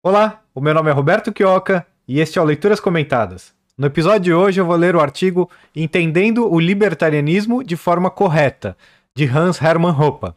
Olá, o meu nome é Roberto Quioca e este é o Leituras Comentadas. No episódio de hoje eu vou ler o artigo Entendendo o Libertarianismo de Forma Correta, de Hans Hermann Hoppe.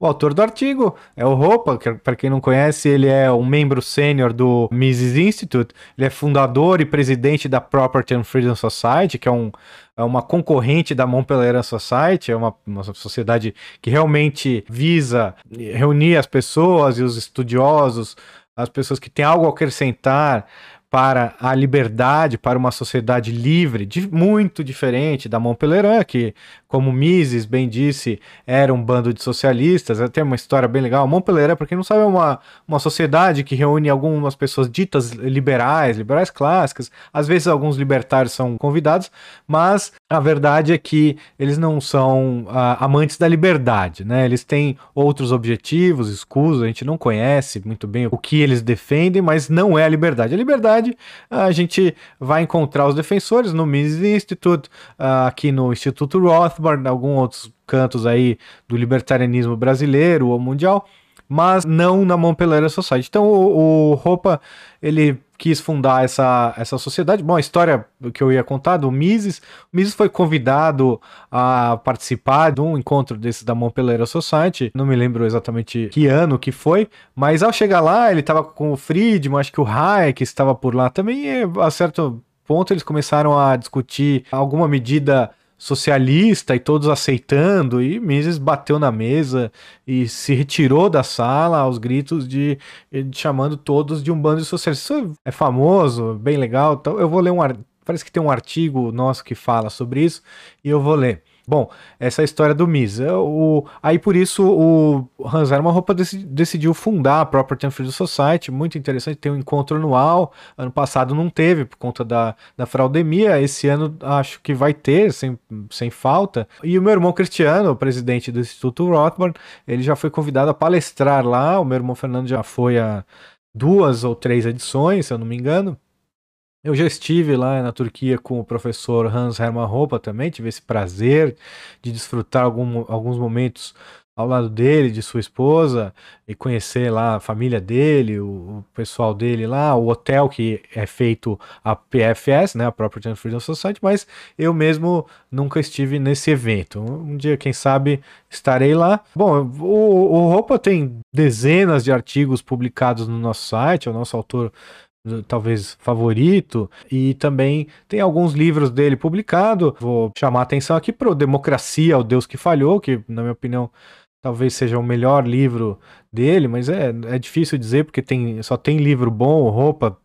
O autor do artigo é o Hoppe, que para quem não conhece, ele é um membro sênior do Mises Institute, ele é fundador e presidente da Property and Freedom Society, que é, um, é uma concorrente da Montpellier Society, é uma, uma sociedade que realmente visa reunir as pessoas e os estudiosos as pessoas que têm algo a acrescentar para a liberdade, para uma sociedade livre, de, muito diferente da Montpellier, que, como Mises bem disse, era um bando de socialistas. Tem uma história bem legal. Montpellier, para quem não sabe, é uma, uma sociedade que reúne algumas pessoas ditas liberais, liberais clássicas. Às vezes, alguns libertários são convidados, mas a verdade é que eles não são uh, amantes da liberdade, né? Eles têm outros objetivos escusos, a gente não conhece muito bem o que eles defendem, mas não é a liberdade. A liberdade, a gente vai encontrar os defensores no Mises Institute, uh, aqui no Instituto Rothbard, alguns outros cantos aí do libertarianismo brasileiro ou mundial, mas não na Montpellier Society. Então o, o Roupa, ele quis fundar essa, essa sociedade. Bom, a história que eu ia contar do Mises, o Mises foi convidado a participar de um encontro desse da Montpellier Society, não me lembro exatamente que ano que foi, mas ao chegar lá, ele estava com o Friedman, acho que o Hayek estava por lá também, e a certo ponto eles começaram a discutir alguma medida socialista e todos aceitando, e Mises bateu na mesa e se retirou da sala aos gritos de, de chamando todos de um bando de socialistas. Isso é famoso, bem legal. Então eu vou ler um parece que tem um artigo nosso que fala sobre isso e eu vou ler. Bom, essa é história do Mises. É, o, aí por isso o Hans Hermann Hoppe decidiu fundar a and Freedom Society, muito interessante, tem um encontro anual, ano passado não teve por conta da, da fraudemia, esse ano acho que vai ter, sem, sem falta. E o meu irmão Cristiano, o presidente do Instituto Rothbard, ele já foi convidado a palestrar lá, o meu irmão Fernando já foi a duas ou três edições, se eu não me engano. Eu já estive lá na Turquia com o professor Hans Hermann Hoppe também, tive esse prazer de desfrutar algum, alguns momentos ao lado dele, de sua esposa, e conhecer lá a família dele, o, o, pessoal dele lá, o hotel que é feito a PFS, né, a Property and Freedom Society, mas eu mesmo nunca estive nesse evento. Um dia, quem sabe, estarei lá. Bom, o, o Roupa tem dezenas de artigos publicados no nosso site, é o nosso autor talvez favorito e também tem alguns livros dele publicado. Vou chamar a atenção aqui para o Democracia, o Deus que falhou, que na minha opinião talvez seja o melhor livro dele, mas é, é difícil dizer porque tem só tem livro bom, roupa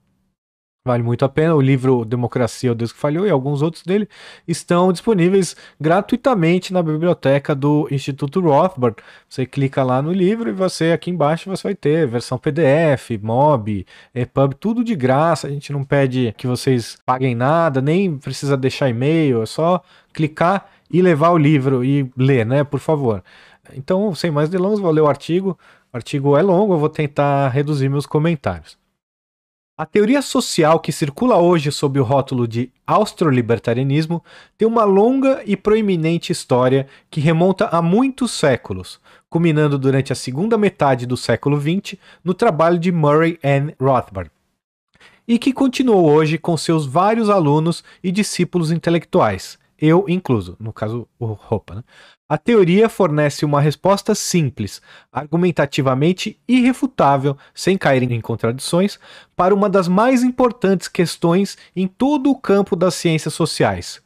Vale muito a pena. O livro Democracia, o Deus que Falhou e alguns outros dele estão disponíveis gratuitamente na biblioteca do Instituto Rothbard. Você clica lá no livro e você aqui embaixo você vai ter versão PDF, MOB, EPUB, tudo de graça. A gente não pede que vocês paguem nada, nem precisa deixar e-mail, é só clicar e levar o livro e ler, né, por favor. Então, sem mais delongas, vou ler o artigo. O artigo é longo, eu vou tentar reduzir meus comentários. A teoria social que circula hoje sob o rótulo de austrolibertarianismo tem uma longa e proeminente história que remonta a muitos séculos, culminando durante a segunda metade do século XX no trabalho de Murray N. Rothbard, e que continuou hoje com seus vários alunos e discípulos intelectuais, eu incluso, no caso o Roupa, né? A teoria fornece uma resposta simples, argumentativamente irrefutável, sem cair em contradições, para uma das mais importantes questões em todo o campo das ciências sociais: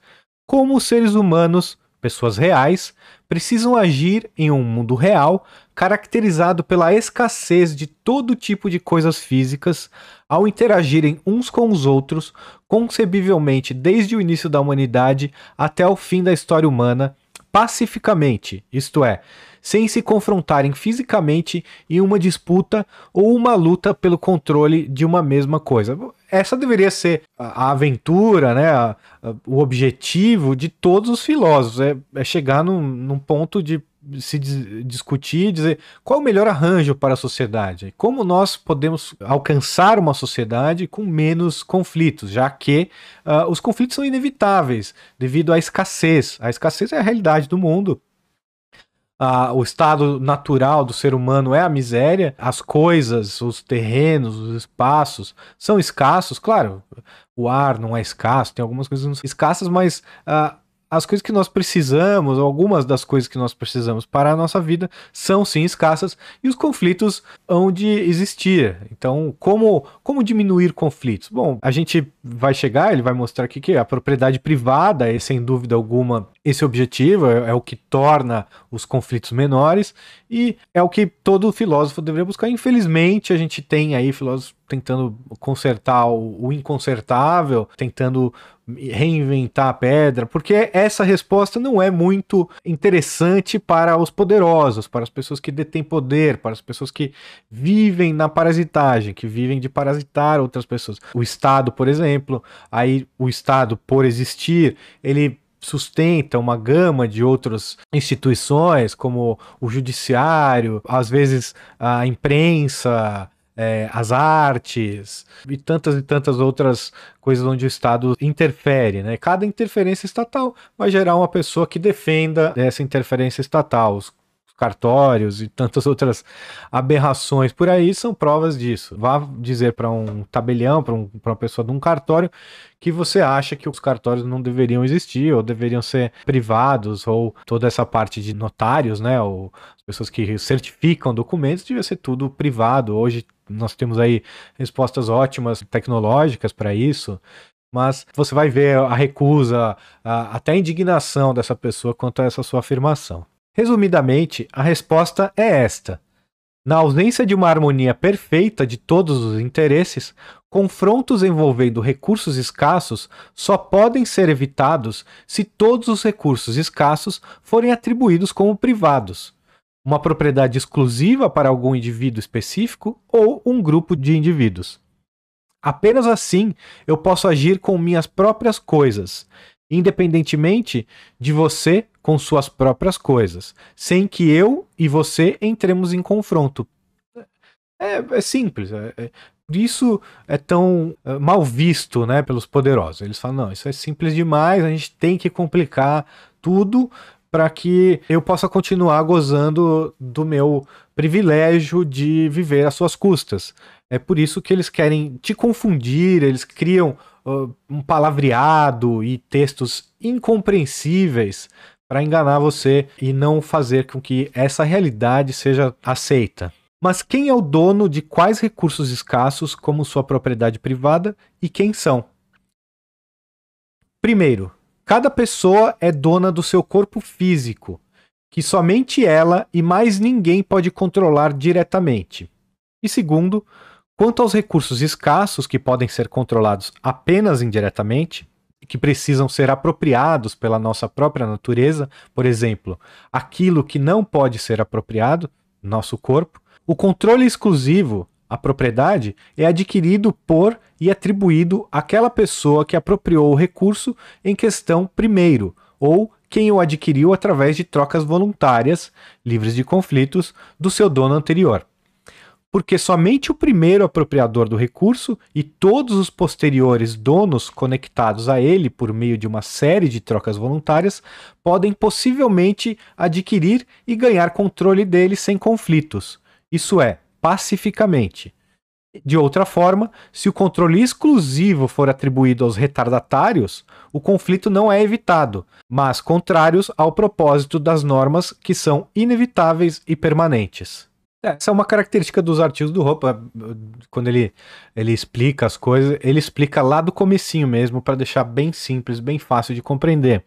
como os seres humanos, pessoas reais, precisam agir em um mundo real caracterizado pela escassez de todo tipo de coisas físicas ao interagirem uns com os outros, concebivelmente desde o início da humanidade até o fim da história humana pacificamente, isto é, sem se confrontarem fisicamente em uma disputa ou uma luta pelo controle de uma mesma coisa. Essa deveria ser a aventura, né, a, a, o objetivo de todos os filósofos, é, é chegar num, num ponto de se discutir e dizer qual o melhor arranjo para a sociedade, como nós podemos alcançar uma sociedade com menos conflitos, já que uh, os conflitos são inevitáveis devido à escassez. A escassez é a realidade do mundo. a, o estado natural do ser humano é a miséria, as coisas, os terrenos, os espaços são escassos, claro, o ar não é escasso, tem algumas coisas escassas, mas uh, as coisas que nós precisamos, algumas das coisas que nós precisamos para a nossa vida, são sim escassas e os conflitos hão de existir. Então, como, como diminuir conflitos? Bom, a gente vai chegar, ele vai mostrar aqui que a propriedade privada é, sem dúvida alguma, esse objetivo, é, é o que torna os conflitos menores e é o que todo filósofo deveria buscar. Infelizmente, a gente tem aí filósofos tentando consertar o, inconsertável, tentando reinventar a pedra, porque essa resposta não é muito interessante para os poderosos, para as pessoas que detêm poder, para as pessoas que vivem na parasitagem, que vivem de parasitar outras pessoas. O Estado, por exemplo, aí o Estado, por existir, ele sustenta uma gama de outras instituições, como o judiciário, às vezes a imprensa, é, as artes e tantas e tantas outras coisas onde o Estado interfere. Né? Cada interferência estatal vai gerar uma pessoa que defenda essa interferência estatal. Os cartórios e tantas outras aberrações por aí são provas disso. Vá dizer para um tabelião, para um, uma pessoa de um cartório, que você acha que os cartórios não deveriam existir ou deveriam ser privados ou toda essa parte de notários, né, ou as pessoas que certificam documentos, devia ser tudo privado. Hoje nós temos aí respostas ótimas tecnológicas para isso mas você vai ver a recusa, a, até a indignação dessa pessoa quanto a essa sua afirmação. Resumidamente, a resposta é esta. Na ausência de uma harmonia perfeita de todos os interesses, confrontos envolvendo recursos escassos só podem ser evitados se todos os recursos escassos forem atribuídos como privados, uma propriedade exclusiva para algum indivíduo específico ou um grupo de indivíduos. Apenas assim eu posso agir com minhas próprias coisas, independentemente de você com suas próprias coisas, sem que eu e você entremos em confronto. É, é simples. É, é, isso é tão é, mal visto né, pelos poderosos. Eles falam: não, isso é simples demais, a gente tem que complicar tudo para que eu possa continuar gozando do meu privilégio de viver às suas custas. É por isso que eles querem te confundir, eles criam um palavreado e textos incompreensíveis para enganar você e não fazer com que essa realidade seja aceita. Mas quem é o dono de quais recursos escassos, como sua propriedade privada, e quem são? Primeiro, cada pessoa é dona do seu corpo físico, que somente ela e mais ninguém pode controlar diretamente. E segundo, quanto aos recursos escassos que podem ser controlados apenas indiretamente, que precisam ser apropriados pela nossa própria natureza, por exemplo, aquilo que não pode ser apropriado, nosso corpo, o controle exclusivo, a propriedade, é adquirido por e atribuído àquela pessoa que apropriou o recurso em questão primeiro, ou quem o adquiriu através de trocas voluntárias, livres de conflitos, do seu dono anterior porque somente o primeiro apropriador do recurso e todos os posteriores donos conectados a ele por meio de uma série de trocas voluntárias podem possivelmente adquirir e ganhar controle dele sem conflitos, isso é, pacificamente. De outra forma, se o controle exclusivo for atribuído aos retardatários, o conflito não é evitado, mas contrários ao propósito das normas que são inevitáveis e permanentes. Essa é uma característica dos artigos do Roupa, quando ele, ele explica as coisas, ele explica lá do comecinho mesmo, para deixar bem simples, bem fácil de compreender.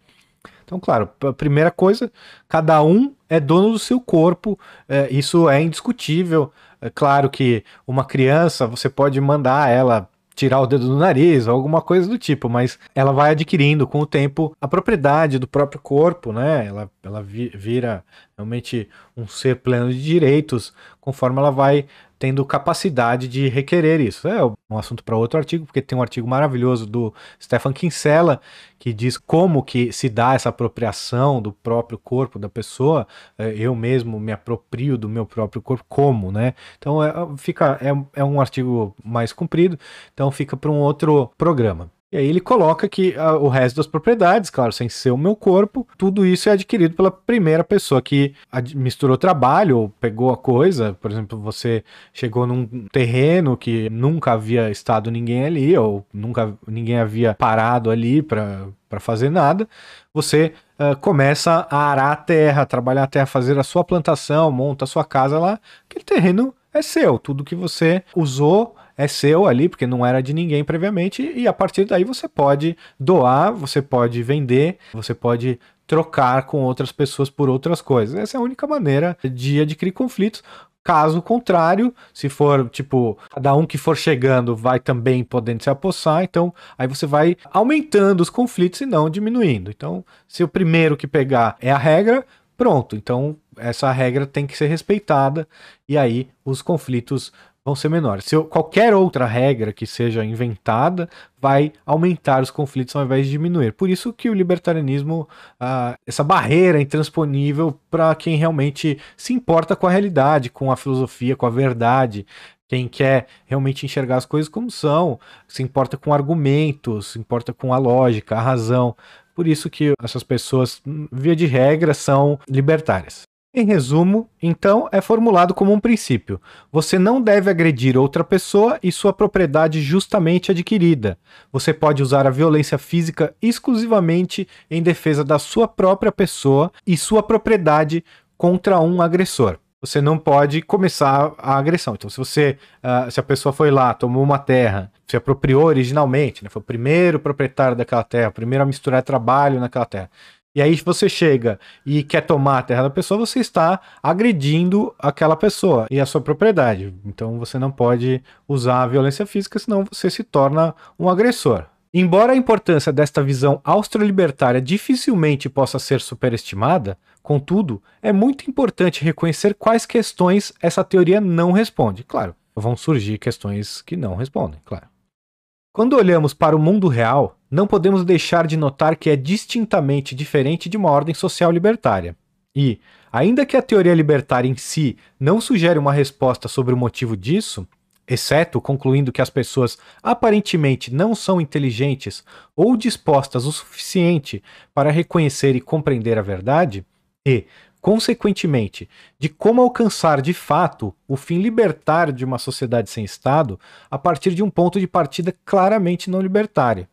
Então, claro, a primeira coisa, cada um é dono do seu corpo, é, isso é indiscutível. É claro que uma criança, você pode mandar ela tirar o dedo do nariz ou alguma coisa do tipo, mas ela vai adquirindo com o tempo a propriedade do próprio corpo, né? Ela, ela vira realmente um ser pleno de direitos conforme ela vai tendo capacidade de requerer isso. É um assunto para outro artigo, porque tem um artigo maravilhoso do Stefan Kinsella que diz como que se dá essa apropriação do próprio corpo da pessoa. É, eu mesmo me aproprio do meu próprio corpo, como, né? Então é, fica, é, é um artigo mais comprido, então fica para um outro programa. E aí ele coloca que uh, o resto das propriedades, claro, sem ser o meu corpo, tudo isso é adquirido pela primeira pessoa que misturou trabalho ou pegou a coisa. Por exemplo, você chegou num terreno que nunca havia estado ninguém ali, ou nunca ninguém havia parado ali para fazer nada. Você uh, começa a arar a terra, trabalhar a terra, fazer a sua plantação, monta a sua casa lá. Aquele terreno é seu, tudo que você usou é seu ali, porque não era de ninguém previamente, e a partir daí você pode doar, você pode vender, você pode trocar com outras pessoas por outras coisas. Essa é a única maneira de adquirir conflitos. Caso contrário, se for tipo, cada um que for chegando vai também podendo se apossar, então aí você vai aumentando os conflitos e não diminuindo. Então, se o primeiro que pegar é a regra, pronto. Então, essa regra tem que ser respeitada e aí os conflitos vão ser menores. Se qualquer outra regra que seja inventada vai aumentar os conflitos ao invés de diminuir. Por isso que o libertarianismo, ah, essa barreira intransponível para quem realmente se importa com a realidade, com a filosofia, com a verdade, quem quer realmente enxergar as coisas como são, se importa com argumentos, se importa com a lógica, a razão. Por isso que essas pessoas, via de regra, são libertárias. Em resumo, então, é formulado como um princípio: você não deve agredir outra pessoa e sua propriedade justamente adquirida. Você pode usar a violência física exclusivamente em defesa da sua própria pessoa e sua propriedade contra um agressor. Você não pode começar a agressão. Então, se você, uh, se a pessoa foi lá, tomou uma terra, se apropriou originalmente, né, foi o primeiro proprietário daquela terra, o primeiro a misturar trabalho naquela terra, e aí você chega e quer tomar a terra da pessoa, você está agredindo aquela pessoa e a sua propriedade. Então você não pode usar a violência física, senão você se torna um agressor. Embora a importância desta visão austro-libertária dificilmente possa ser superestimada, contudo, é muito importante reconhecer quais questões essa teoria não responde. Claro, vão surgir questões que não respondem, claro. Quando olhamos para o mundo real, não podemos deixar de notar que é distintamente diferente de uma ordem social libertária. E, ainda que a teoria libertária em si não sugere uma resposta sobre o motivo disso, exceto concluindo que as pessoas aparentemente não são inteligentes ou dispostas o suficiente para reconhecer e compreender a verdade, e, consequentemente, de como alcançar de fato o fim libertário de uma sociedade sem Estado a partir de um ponto de partida claramente não libertário.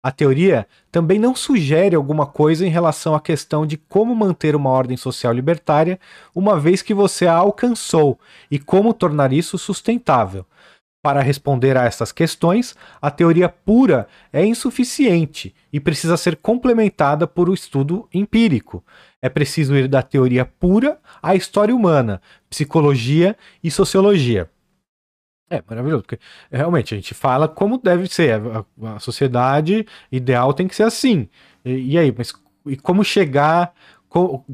A teoria também não sugere alguma coisa em relação à questão de como manter uma ordem social libertária, uma vez que você a alcançou, e como tornar isso sustentável. Para responder a essas questões, a teoria pura é insuficiente e precisa ser complementada por um estudo empírico. É preciso ir da teoria pura à história humana, psicologia e sociologia. É maravilhoso, porque realmente a gente fala como deve ser. A, a sociedade ideal tem que ser assim. E, e aí, mas e como chegar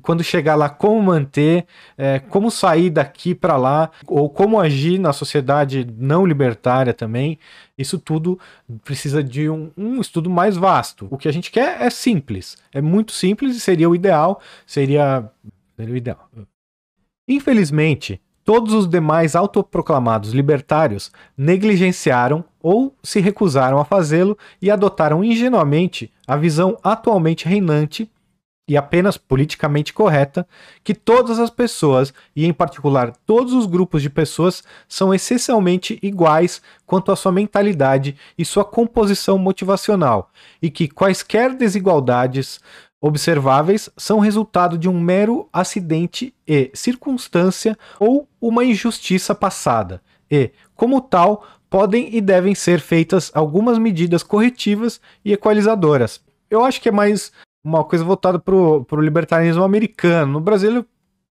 quando chegar lá, como manter, é, como sair daqui para lá, ou como agir na sociedade não libertária também. Isso tudo precisa de um, um, estudo mais vasto. O que a gente quer é simples, é muito simples e seria o ideal, seria, seria o ideal. Infelizmente, todos os demais autoproclamados libertários negligenciaram ou se recusaram a fazê-lo e adotaram ingenuamente a visão atualmente reinante e apenas politicamente correta que todas as pessoas, e em particular todos os grupos de pessoas, são essencialmente iguais quanto à sua mentalidade e sua composição motivacional, e que quaisquer desigualdades observáveis são resultado de um mero acidente e circunstância ou uma injustiça passada, e, como tal, podem e devem ser feitas algumas medidas corretivas e equalizadoras. Eu acho que é mais uma coisa voltada pro, pro libertarianismo americano. No Brasil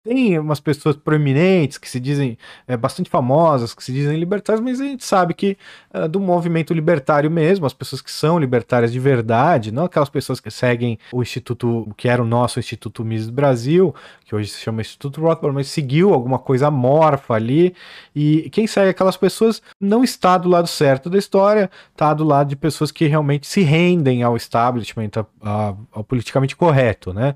tem umas pessoas proeminentes que se dizem é, bastante famosas, que se dizem libertárias, mas a gente sabe que é, do movimento libertário mesmo, as pessoas que são libertárias de verdade, não aquelas pessoas que seguem o Instituto, que era o nosso Instituto Mises Brasil, que hoje se chama Instituto Rothbard, mas seguiu alguma coisa amorfa ali, e quem segue aquelas pessoas não está do lado certo da história, está do lado de pessoas que realmente se rendem ao establishment, ao, ao politicamente correto, né?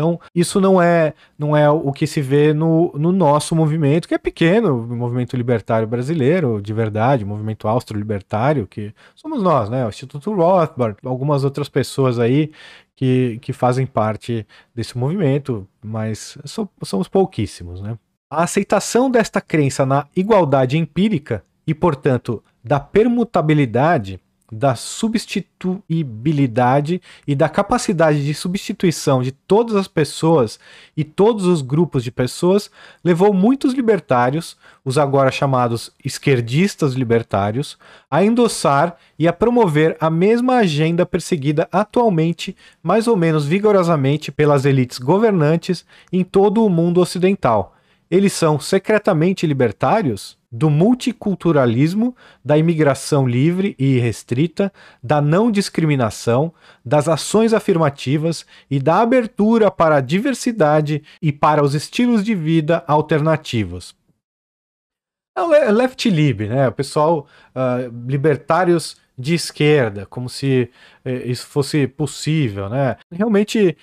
Então, isso não é, não é o que se vê no, no nosso movimento, que é pequeno, o movimento libertário brasileiro, de verdade, o movimento austro-libertário, que somos nós, né? O Instituto Rothbard, algumas outras pessoas aí que, que fazem parte desse movimento, mas somos pouquíssimos, né? A aceitação desta crença na igualdade empírica e, portanto, da permutabilidade da substituibilidade e da capacidade de substituição de todas as pessoas e todos os grupos de pessoas levou muitos libertários, os agora chamados esquerdistas libertários, a endossar e a promover a mesma agenda perseguida atualmente, mais ou menos vigorosamente, pelas elites governantes em todo o mundo ocidental. Eles são secretamente libertários? Do multiculturalismo, da imigração livre e restrita, da não discriminação, das ações afirmativas e da abertura para a diversidade e para os estilos de vida alternativos. É o left lib, né? O pessoal uh, libertários de esquerda, como se uh, isso fosse possível, né? Realmente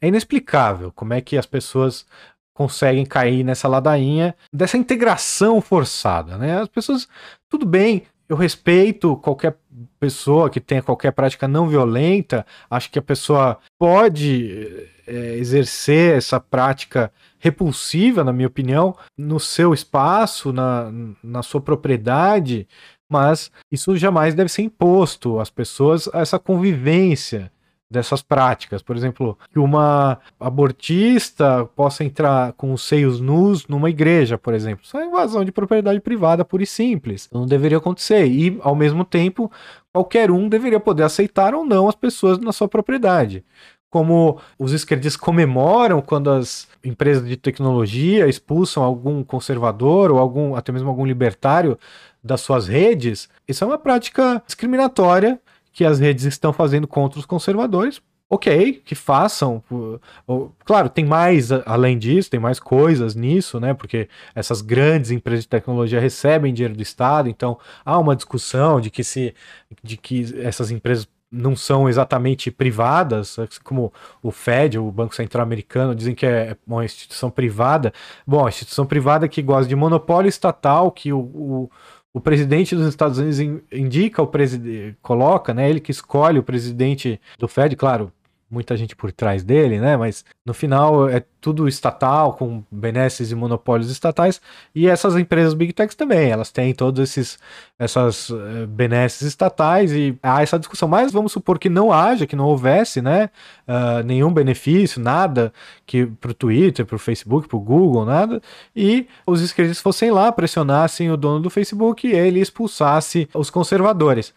é inexplicável como é que as pessoas conseguem cair nessa ladainha dessa integração forçada, né? As pessoas, tudo bem, eu respeito qualquer pessoa que tenha qualquer prática não violenta, acho que a pessoa pode é, exercer essa prática repulsiva, na minha opinião, no seu espaço, na, na sua propriedade, mas isso jamais deve ser imposto às pessoas, essa convivência dessas práticas. Por exemplo, que uma abortista possa entrar com os seios nus numa igreja, por exemplo. Isso é invasão de propriedade privada pura e simples. Não deveria acontecer. E, ao mesmo tempo, qualquer um deveria poder aceitar ou não as pessoas na sua propriedade. Como os esquerdistas comemoram quando as empresas de tecnologia expulsam algum conservador ou algum até mesmo algum libertário das suas redes, isso é uma prática discriminatória que as redes estão fazendo contra os conservadores. Ok, que façam. Claro, tem mais além disso, tem mais coisas nisso, né? Porque essas grandes empresas de tecnologia recebem dinheiro do Estado, então há uma discussão de que se de que essas empresas não são exatamente privadas, como o Fed, o Banco Central Americano, dizem que é uma instituição privada. Bom, a instituição privada que gosta de monopólio estatal, que o, o o presidente dos Estados Unidos indica o presidente, coloca, né? Ele que escolhe o presidente do Fed, claro, muita gente por trás dele, né? Mas no final é tudo estatal, com benesses e monopólios estatais, e essas empresas Big Techs também, elas têm todos esses essas uh, benesses estatais e há essa discussão. Mas vamos supor que não haja, que não houvesse, né? Uh, nenhum benefício, nada que para o Twitter, para o Facebook, para o Google, nada, e os esquerdistas fossem lá, pressionassem o dono do Facebook e ele expulsasse os conservadores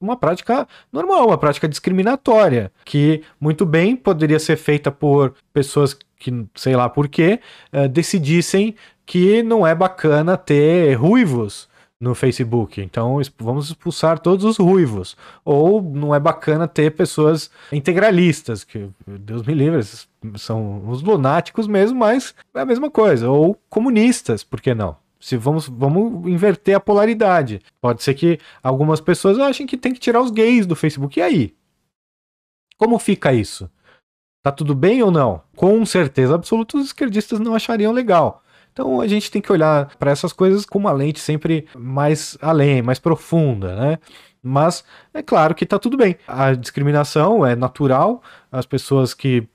uma prática normal, uma prática discriminatória, que muito bem poderia ser feita por pessoas que, sei lá por quê, uh, decidissem que não é bacana ter ruivos no Facebook. Então vamos expulsar todos os ruivos. Ou não é bacana ter pessoas integralistas, que Deus me livre, são os lunáticos mesmo, mas é a mesma coisa. Ou comunistas, por que não? Se vamos, vamos inverter a polaridade. Pode ser que algumas pessoas achem que tem que tirar os gays do Facebook. E aí? Como fica isso? Tá tudo bem ou não? Com certeza absoluta, os esquerdistas não achariam legal. Então a gente tem que olhar para essas coisas com uma lente sempre mais além, mais profunda, né? Mas é claro que tá tudo bem. A discriminação é natural, as pessoas que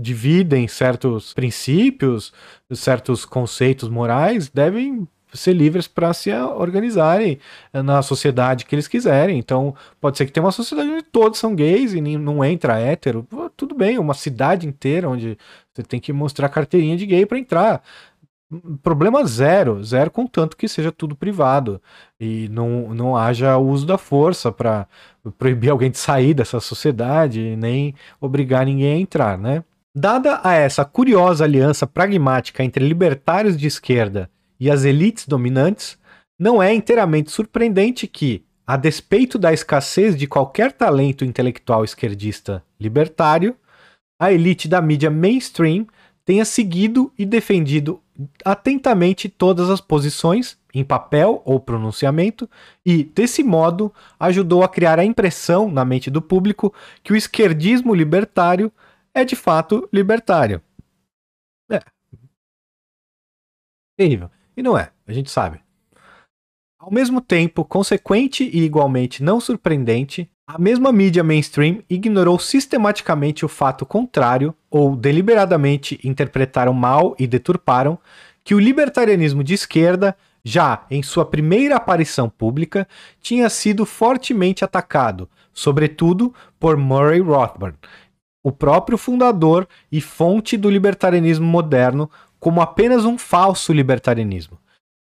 dividem certos princípios, certos conceitos morais devem ser livres para se organizarem na sociedade que eles quiserem. Então, pode ser que tenha uma sociedade onde todos são gays e não entra hétero. Tudo bem, uma cidade inteira onde você tem que mostrar carteirinha de gay para entrar. Problema zero, zero contanto que seja tudo privado e não, não haja uso da força para proibir alguém de sair dessa sociedade nem obrigar ninguém a entrar, né? Dada a essa curiosa aliança pragmática entre libertários de esquerda e as elites dominantes, não é inteiramente surpreendente que, a despeito da escassez de qualquer talento intelectual esquerdista libertário, a elite da mídia mainstream tenha seguido e defendido atentamente todas as posições, em papel ou pronunciamento, e, desse modo, ajudou a criar a impressão na mente do público que o esquerdismo libertário é de fato libertário. É. Terrível. E não é, a gente sabe. Ao mesmo tempo, consequente e igualmente não surpreendente, a mesma mídia mainstream ignorou sistematicamente o fato contrário, ou deliberadamente interpretaram mal e deturparam, que o libertarianismo de esquerda, já em sua primeira aparição pública, tinha sido fortemente atacado, sobretudo por Murray Rothbard, o próprio fundador e fonte do libertarianismo moderno, como apenas um falso libertarianismo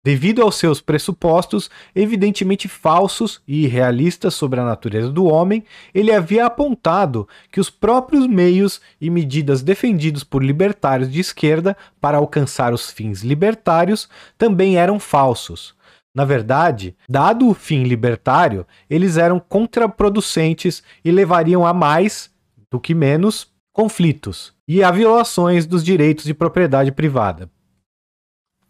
devido aos seus pressupostos evidentemente falsos e irrealistas sobre a natureza do homem, ele havia apontado que os próprios meios e medidas defendidos por libertários de esquerda para alcançar os fins libertários também eram falsos. Na verdade, dado o fim libertário, eles eram contraproducentes e levariam a mais do que menos conflitos e a violações dos direitos de propriedade privada.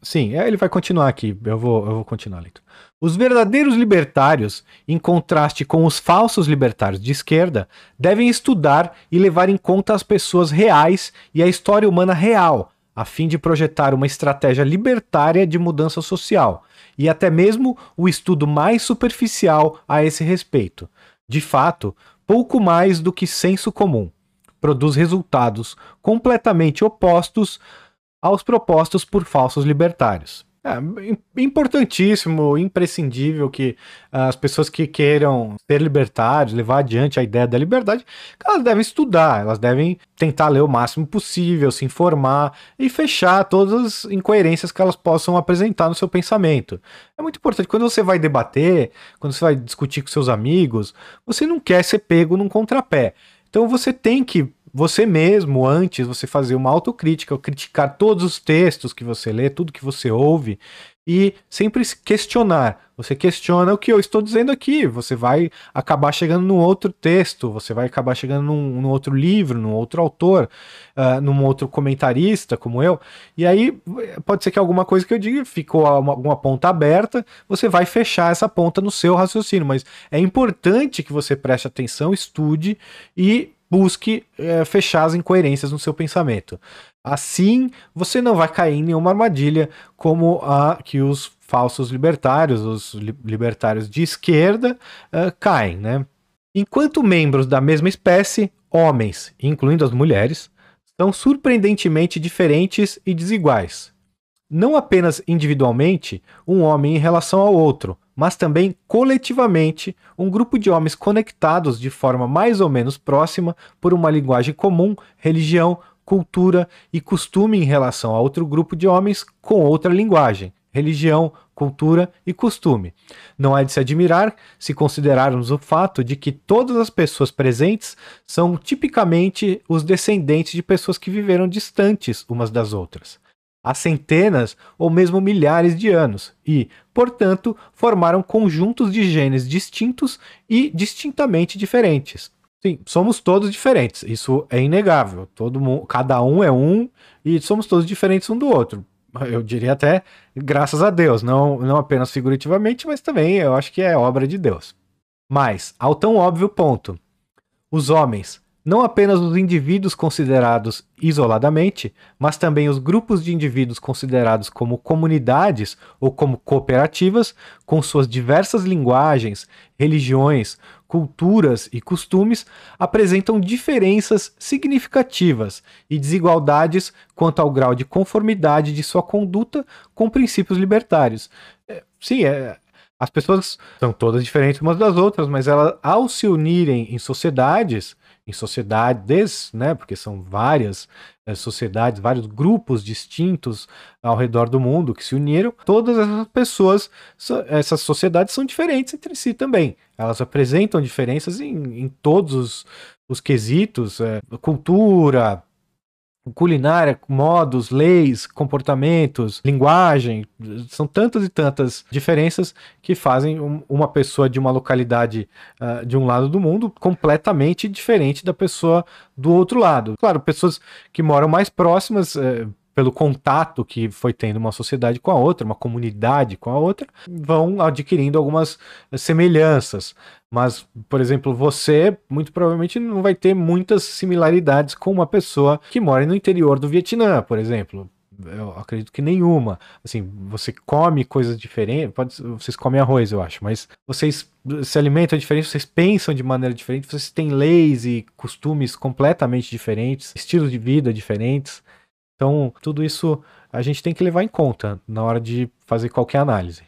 Sim, é, ele vai continuar aqui. Eu vou, eu vou continuar, Lito. Os verdadeiros libertários, em contraste com os falsos libertários de esquerda, devem estudar e levar em conta as pessoas reais e a história humana real, a fim de projetar uma estratégia libertária de mudança social, e até mesmo o estudo mais superficial a esse respeito. De fato, pouco mais do que senso comum. Produz resultados completamente opostos aos propostos por falsos libertários. É importantíssimo, imprescindível que as pessoas que queiram ser libertários, levar adiante a ideia da liberdade, elas devem estudar, elas devem tentar ler o máximo possível, se informar e fechar todas as incoerências que elas possam apresentar no seu pensamento. É muito importante. Quando você vai debater, quando você vai discutir com seus amigos, você não quer ser pego num contrapé. Então você tem que você mesmo, antes, você fazer uma autocrítica, criticar todos os textos que você lê, tudo que você ouve, e sempre questionar. Você questiona o que eu estou dizendo aqui, você vai acabar chegando num outro texto, você vai acabar chegando num, num outro livro, num outro autor, uh, num outro comentarista como eu, e aí pode ser que alguma coisa que eu diga ficou alguma ponta aberta, você vai fechar essa ponta no seu raciocínio, mas é importante que você preste atenção, estude e busque é, fechar as incoerências no seu pensamento. Assim, você não vai cair em nenhuma armadilha como a que os falsos libertários, os li libertários de esquerda, uh, caem, né? Enquanto membros da mesma espécie, homens, incluindo as mulheres, são surpreendentemente diferentes e desiguais. Não apenas individualmente, um homem em relação ao outro, mas também coletivamente um grupo de homens conectados de forma mais ou menos próxima por uma linguagem comum, religião, cultura e costume em relação a outro grupo de homens com outra linguagem, religião, cultura e costume. Não é de se admirar se considerarmos o fato de que todas as pessoas presentes são tipicamente os descendentes de pessoas que viveram distantes umas das outras há centenas ou mesmo milhares de anos e, portanto, formaram conjuntos de genes distintos e distintamente diferentes. Sim, somos todos diferentes, isso é inegável. Todo mundo, cada um é um e somos todos diferentes um do outro. Eu diria até graças a Deus, não, não apenas figurativamente, mas também eu acho que é obra de Deus. Mas, ao tão óbvio ponto, os homens não apenas os indivíduos considerados isoladamente, mas também os grupos de indivíduos considerados como comunidades ou como cooperativas, com suas diversas linguagens, religiões, culturas e costumes, apresentam diferenças significativas e desigualdades quanto ao grau de conformidade de sua conduta com princípios libertários. É, sim, é, as pessoas são todas diferentes umas das outras, mas elas, ao se unirem em sociedades, em sociedades, né, porque são várias é, sociedades, vários grupos distintos ao redor do mundo que se uniram, todas essas pessoas, essas sociedades são diferentes entre si também. Elas apresentam diferenças em, em todos os, os quesitos, é, cultura, culinária, modos, leis, comportamentos, linguagem, são tantas e tantas diferenças que fazem um, uma pessoa de uma localidade uh, de um lado do mundo completamente diferente da pessoa do outro lado. Claro, pessoas que moram mais próximas uh, pelo contato que foi tendo uma sociedade com a outra, uma comunidade com a outra, vão adquirindo algumas semelhanças. Mas, por exemplo, você muito provavelmente não vai ter muitas similaridades com uma pessoa que mora no interior do Vietnã, por exemplo. Eu acredito que nenhuma. Assim, você come coisas diferentes, pode, vocês comem arroz, eu acho, mas vocês se alimentam diferente, vocês pensam de maneira diferente, vocês têm leis e costumes completamente diferentes, estilos de vida diferentes. Então, tudo isso a gente tem que levar em conta na hora de fazer qualquer análise.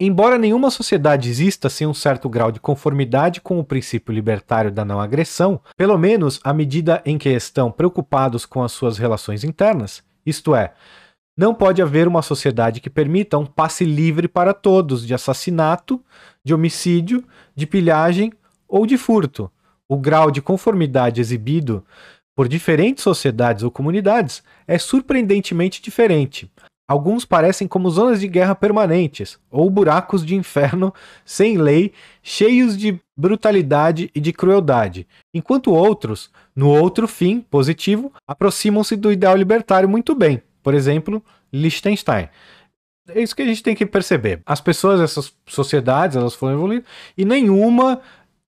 Embora nenhuma sociedade exista sem um certo grau de conformidade com o princípio libertário da não agressão, pelo menos à medida em que estão preocupados com as suas relações internas, isto é, não pode haver uma sociedade que permita um passe livre para todos de assassinato, de homicídio, de pilhagem ou de furto. O grau de conformidade exibido por diferentes sociedades ou comunidades é surpreendentemente diferente. Alguns parecem como zonas de guerra permanentes, ou buracos de inferno sem lei, cheios de brutalidade e de crueldade, enquanto outros, no outro fim positivo, aproximam-se do ideal libertário muito bem. Por exemplo, Liechtenstein. É isso que a gente tem que perceber. As pessoas, essas sociedades, elas foram evoluindo e nenhuma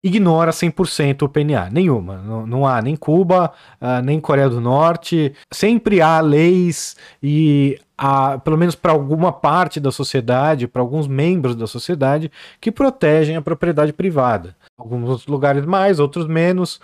ignora 100% o PNA, nenhuma. Não, não há nem Cuba, uh, nem Coreia do Norte. Sempre há leis e há, pelo menos para alguma parte da sociedade, para alguns membros da sociedade, que protegem a propriedade privada. Alguns lugares mais, outros menos.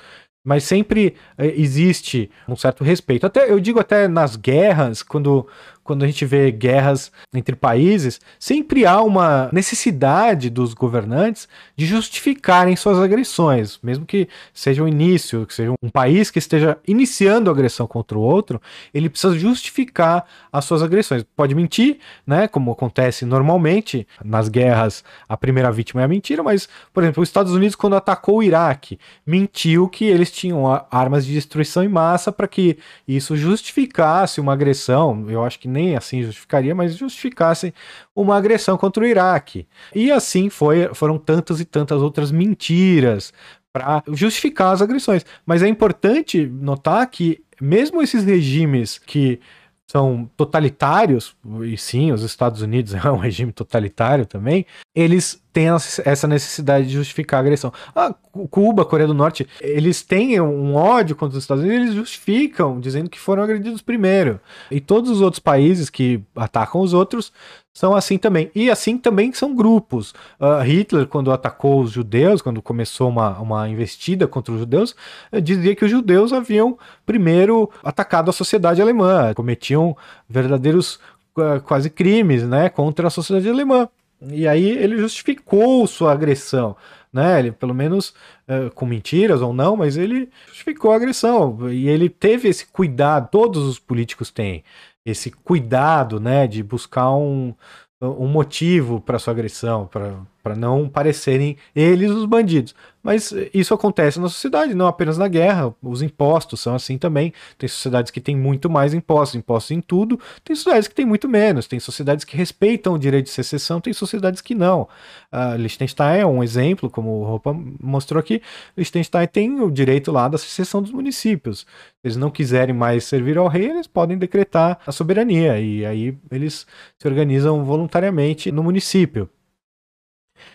Mas sempre eh, existe um certo respeito. Até eu digo até nas guerras, quando quando a gente vê guerras entre países, sempre há uma necessidade dos governantes de justificarem suas agressões, mesmo que seja o início, que seja um país que esteja iniciando agressão contra o outro, ele precisa justificar as suas agressões. Pode mentir, né, como acontece normalmente nas guerras, a primeira vítima é a mentira, mas, por exemplo, os Estados Unidos quando atacou o Iraque, mentiu que eles tinham armas de destruição em massa para que isso justificasse uma agressão. Eu acho que nem assim justificaria, mas justificassem uma agressão contra o Iraque. E assim foi, foram tantas e tantas outras mentiras para justificar as agressões. Mas é importante notar que mesmo esses regimes que são totalitários, e sim, os Estados Unidos é um regime totalitário também, eles têm essa necessidade de justificar a agressão. Ah, Cuba, Coreia do Norte, eles têm um ódio contra os Estados Unidos, eles justificam, dizendo que foram agredidos primeiro. E todos os outros países que atacam os outros são assim também. E assim também são grupos. Uh, Hitler, quando atacou os judeus, quando começou uma, uma investida contra os judeus, eh, dizia que os judeus haviam primeiro atacado a sociedade alemã, cometiam verdadeiros uh, quase crimes né, contra a sociedade alemã. E aí ele justificou sua agressão, né? Ele, pelo menos uh, com mentiras ou não, mas ele justificou a agressão. E ele teve esse cuidado, todos os políticos têm esse cuidado, né, de buscar um, um motivo para sua agressão, para não parecerem eles os bandidos. Mas isso acontece na sociedade, não apenas na guerra. Os impostos são assim também. Tem sociedades que têm muito mais impostos, impostos em tudo. Tem sociedades que têm muito menos. Tem sociedades que respeitam o direito de secessão, tem sociedades que não. Uh, Liechtenstein é um exemplo, como o Roupa mostrou aqui. Liechtenstein tem o direito lá da secessão dos municípios. Se eles não quiserem mais servir ao rei, eles podem decretar a soberania. E aí eles se organizam voluntariamente no município.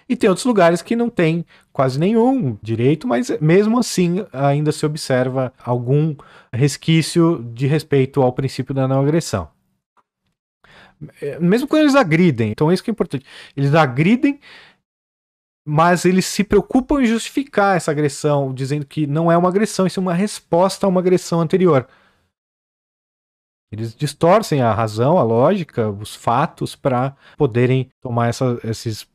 E tem outros lugares que não tem quase nenhum direito, mas mesmo assim ainda se observa algum resquício de respeito ao princípio da não agressão. É, mesmo quando eles agridem, então isso que é importante. Eles agridem, mas eles se preocupam em justificar essa agressão, dizendo que não é uma agressão, isso é uma resposta a uma agressão anterior. Eles distorcem a razão, a lógica, os fatos para poderem tomar essa, esses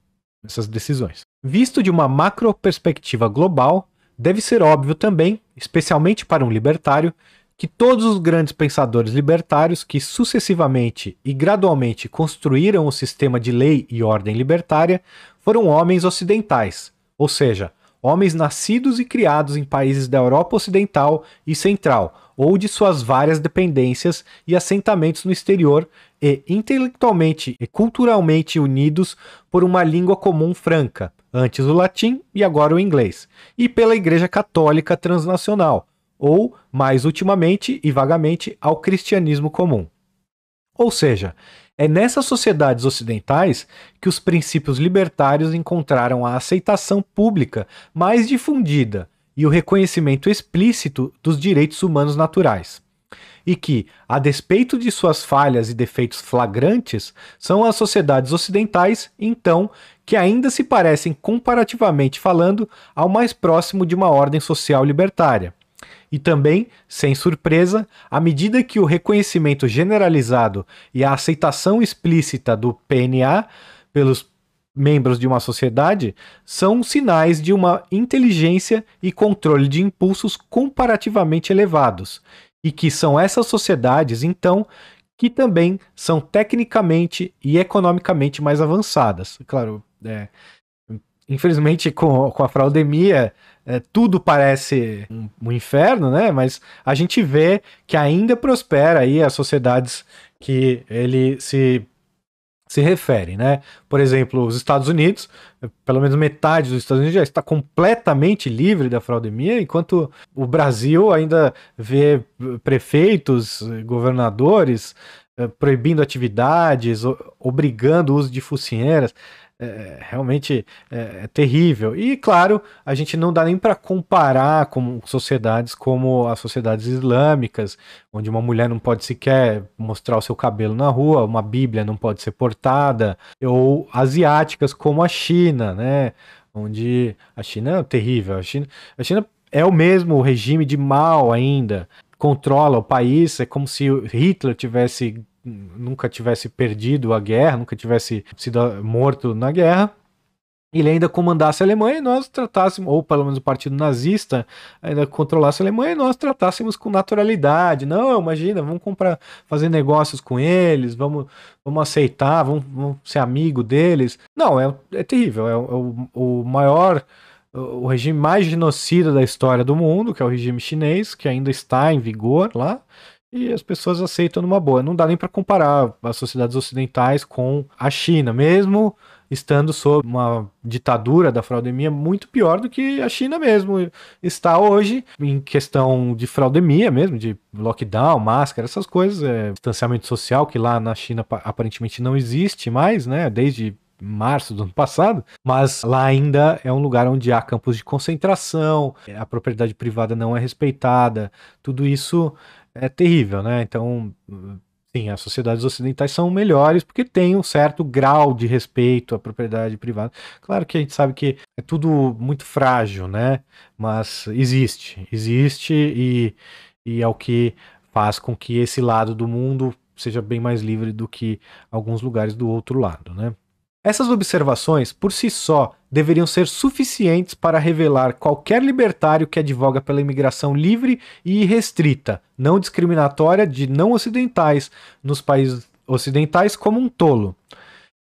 essas decisões. Visto de uma macro perspectiva global, deve ser óbvio também, especialmente para um libertário, que todos os grandes pensadores libertários que sucessivamente e gradualmente construíram o sistema de lei e ordem libertária foram homens ocidentais, ou seja, homens nascidos e criados em países da Europa Ocidental e Central, ou de suas várias dependências e assentamentos no exterior, e intelectualmente e culturalmente unidos por uma língua comum franca, antes o latim e agora o inglês, e pela Igreja Católica Transnacional, ou, mais ultimamente e vagamente, ao cristianismo comum. Ou seja, é nessas sociedades ocidentais que os princípios libertários encontraram a aceitação pública mais difundida e o reconhecimento explícito dos direitos humanos naturais. E que, a despeito de suas falhas e defeitos flagrantes, são as sociedades ocidentais, então, que ainda se parecem, comparativamente falando, ao mais próximo de uma ordem social libertária. E também, sem surpresa, à medida que o reconhecimento generalizado e a aceitação explícita do PNA pelos membros de uma sociedade são sinais de uma inteligência e controle de impulsos comparativamente elevados, e que são essas sociedades, então, que também são tecnicamente e economicamente mais avançadas. Claro, é, infelizmente com, com a fraudemia é, tudo parece um, um, inferno, né? Mas a gente vê que ainda prospera aí as sociedades que ele se se refere, né? Por exemplo, os Estados Unidos, pelo menos metade dos Estados Unidos já está completamente livre da fraudemia, enquanto o Brasil ainda vê prefeitos, governadores eh, proibindo atividades, obrigando o uso de focinheiras é, realmente é, é, terrível. E, claro, a gente não dá nem para comparar com sociedades como as sociedades islâmicas, onde uma mulher não pode sequer mostrar o seu cabelo na rua, uma Bíblia não pode ser portada, ou asiáticas como a China, né? Onde a China é terrível. A China, a China é o mesmo regime de mal ainda, controla o país, é como se Hitler tivesse nunca tivesse perdido a guerra, nunca tivesse sido morto na guerra, ele ainda comandasse a Alemanha e nós tratássemos, ou pelo menos o partido nazista ainda controlasse a Alemanha e nós tratássemos com naturalidade. Não, imagina, vamos comprar, fazer negócios com eles, vamos, vamos aceitar, vamos, vamos ser amigo deles. Não, é, é terrível, é, o, o maior o regime mais genocida da história do mundo, que é o regime chinês, que ainda está em vigor lá, e as pessoas aceitam numa boa. Não dá nem para comparar as sociedades ocidentais com a China, mesmo estando sob uma ditadura da fraudemia muito pior do que a China mesmo está hoje, em questão de fraudemia mesmo, de lockdown, máscara, essas coisas, é, distanciamento social, que lá na China aparentemente não existe mais, né, desde março do ano passado, mas lá ainda é um lugar onde há campos de concentração, a propriedade privada não é respeitada, tudo isso é terrível, né? Então, sim, as sociedades ocidentais são melhores porque tem um certo grau de respeito à propriedade privada. Claro que a gente sabe que é tudo muito frágil, né? Mas existe, existe e, e é o que faz com que esse lado do mundo seja bem mais livre do que alguns lugares do outro lado, né? Essas observações, por si só, deveriam ser suficientes para revelar qualquer libertário que advoga pela imigração livre e irrestrita, não discriminatória de não ocidentais nos países ocidentais como um tolo.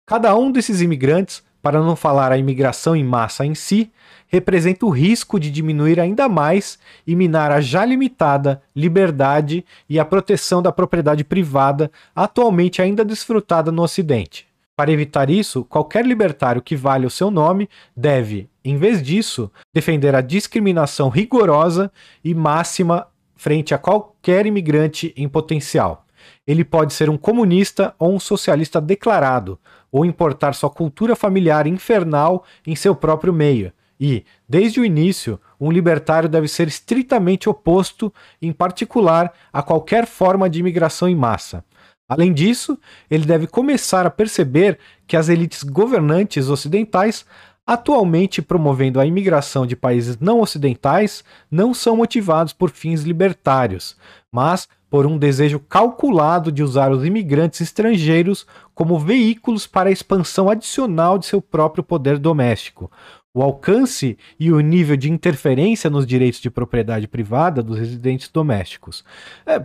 Cada um desses imigrantes, para não falar a imigração em massa em si, representa o risco de diminuir ainda mais e minar a já limitada liberdade e a proteção da propriedade privada atualmente ainda desfrutada no Ocidente. Para evitar isso, qualquer libertário que valha o seu nome deve, em vez disso, defender a discriminação rigorosa e máxima frente a qualquer imigrante em potencial. Ele pode ser um comunista ou um socialista declarado, ou importar sua cultura familiar infernal em seu próprio meio. E, desde o início, um libertário deve ser estritamente oposto, em particular, a qualquer forma de imigração em massa. Além disso, ele deve começar a perceber que as elites governantes ocidentais, atualmente promovendo a imigração de países não ocidentais, não são motivados por fins libertários, mas por um desejo calculado de usar os imigrantes estrangeiros como veículos para a expansão adicional de seu próprio poder doméstico, o alcance e o nível de interferência nos direitos de propriedade privada dos residentes domésticos. É,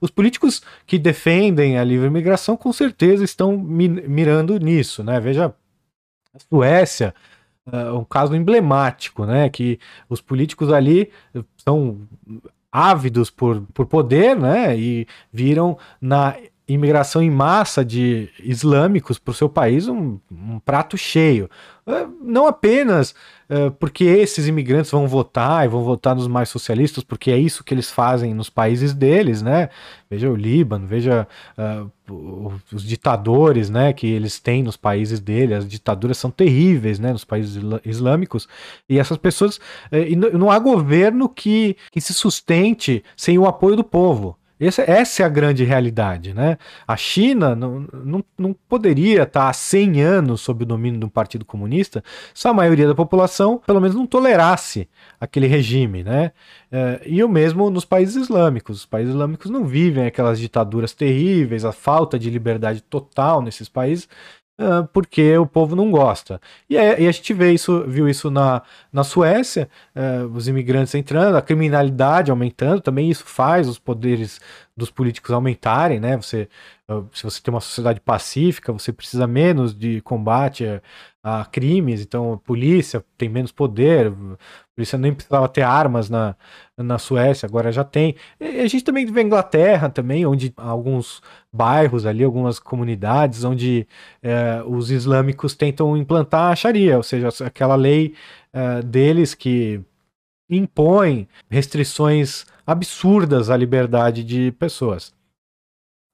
os políticos que defendem a livre imigração com certeza estão mirando nisso, né? Veja a Suécia, uh, um caso emblemático, né? Que os políticos ali são ávidos por, por poder, né? E viram na imigração em massa de islâmicos para o seu país um, um, prato cheio. É, não apenas uh, porque esses imigrantes vão votar e vão votar nos mais socialistas, porque é isso que eles fazem nos países deles, né? Veja o Líbano, veja uh, os ditadores, né, que eles têm nos países deles. As ditaduras são terríveis, né, nos países islâmicos. E essas pessoas, uh, não há governo que, que se sustente sem o apoio do povo. Essa, é a grande realidade, né? A China não, não, não poderia estar há 100 anos sob o domínio um partido comunista se a maioria da população, pelo menos, não tolerasse aquele regime, né? É, e o mesmo nos países islâmicos. Os países islâmicos não vivem aquelas ditaduras terríveis, a falta de liberdade total nesses países, porque o povo não gosta. E, é, e, a gente vê isso, viu isso na, na Suécia, os imigrantes entrando, a criminalidade aumentando, também isso faz os poderes dos políticos aumentarem, né? Você, se você tem uma sociedade pacífica, você precisa menos de combate a, a crimes, então a polícia tem menos poder, isso nem precisava ter armas na, na Suécia, agora já tem. E a gente também vê a Inglaterra também, onde alguns bairros ali, algumas comunidades, onde é, os islâmicos tentam implantar a Sharia, ou seja, aquela lei é, deles que impõe restrições absurdas à liberdade de pessoas.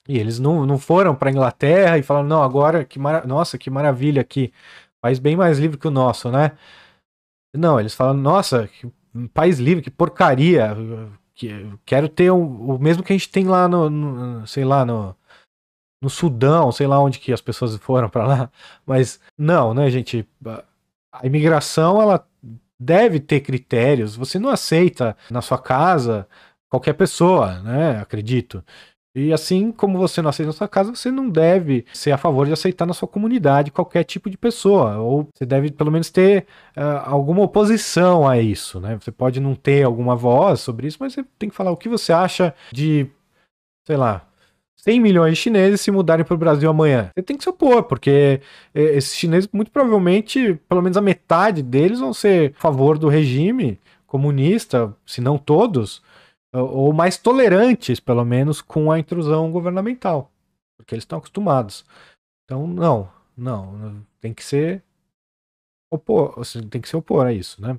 E eles não, não foram para a Inglaterra e falaram, não, agora, que mara... nossa, que maravilha aqui, país bem mais livre que o nosso, né? Não, eles falam, nossa, que país livre, que porcaria. Que, quero ter o, o mesmo que a gente tem lá no, no, sei lá, no, no Sudão, sei lá onde que as pessoas foram para lá. Mas não, né, gente? A imigração, ela deve ter critérios. Você não aceita na sua casa qualquer pessoa, né? Acredito. E assim como você não aceita na sua casa, você não deve ser a favor de aceitar na sua comunidade qualquer tipo de pessoa. Ou você deve pelo menos ter uh, alguma oposição a isso, né? Você pode não ter alguma voz sobre isso, mas você tem que falar o que você acha de, sei lá, 100 milhões de chineses se mudarem para o Brasil amanhã. Você tem que se opor, porque eh, esses chineses, muito provavelmente, pelo menos a metade deles vão ser a favor do regime comunista, se não todos ou mais tolerantes, pelo menos, com a intrusão governamental, porque eles estão acostumados. Então, não, não, tem que ser opor, tem que se opor a isso, né?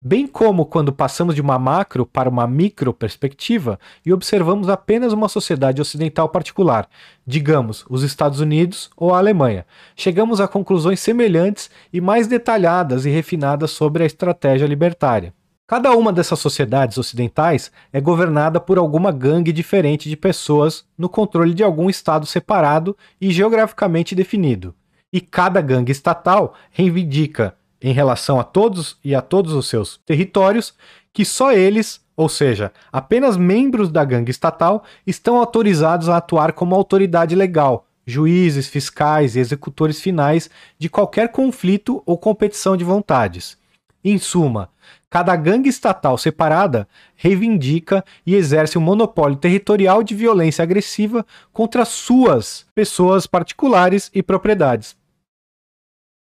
Bem como quando passamos de uma macro para uma micro perspectiva e observamos apenas uma sociedade ocidental particular, digamos, os Estados Unidos ou a Alemanha, chegamos a conclusões semelhantes e mais detalhadas e refinadas sobre a estratégia libertária. Cada uma dessas sociedades ocidentais é governada por alguma gangue diferente de pessoas no controle de algum estado separado e geograficamente definido. E cada gangue estatal reivindica, em relação a todos e a todos os seus territórios, que só eles, ou seja, apenas membros da gangue estatal, estão autorizados a atuar como autoridade legal, juízes, fiscais e executores finais de qualquer conflito ou competição de vontades. Em suma, Cada gangue estatal separada reivindica e exerce um monopólio territorial de violência agressiva contra suas pessoas particulares e propriedades.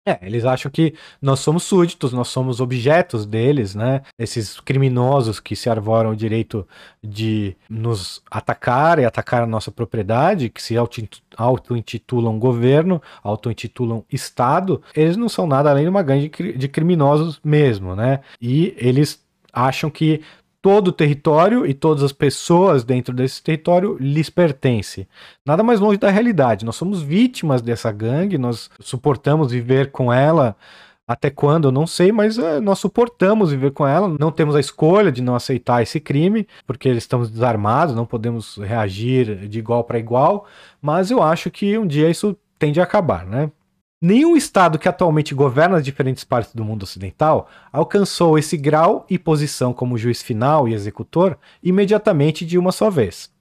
É, eles acham que nós somos súditos, nós somos objetos deles, né? Esses criminosos que se arvoram o direito de nos atacar e atacar a nossa propriedade, que se auto-intitulam governo, auto-intitulam Estado, eles não são nada além de uma gangue de criminosos mesmo, né? E eles acham que todo o território e todas as pessoas dentro desse território lhes pertence. Nada mais longe da realidade. Nós somos vítimas dessa gangue, nós suportamos viver com ela. Até quando, eu não sei, mas é, nós suportamos viver com ela. Não temos a escolha de não aceitar esse crime, porque estamos desarmados, não podemos reagir de igual para igual. Mas eu acho que um dia isso tende a acabar, né? Nenhum estado que atualmente governa as diferentes partes do mundo ocidental alcançou esse grau e posição como juiz final e executor imediatamente de uma só vez.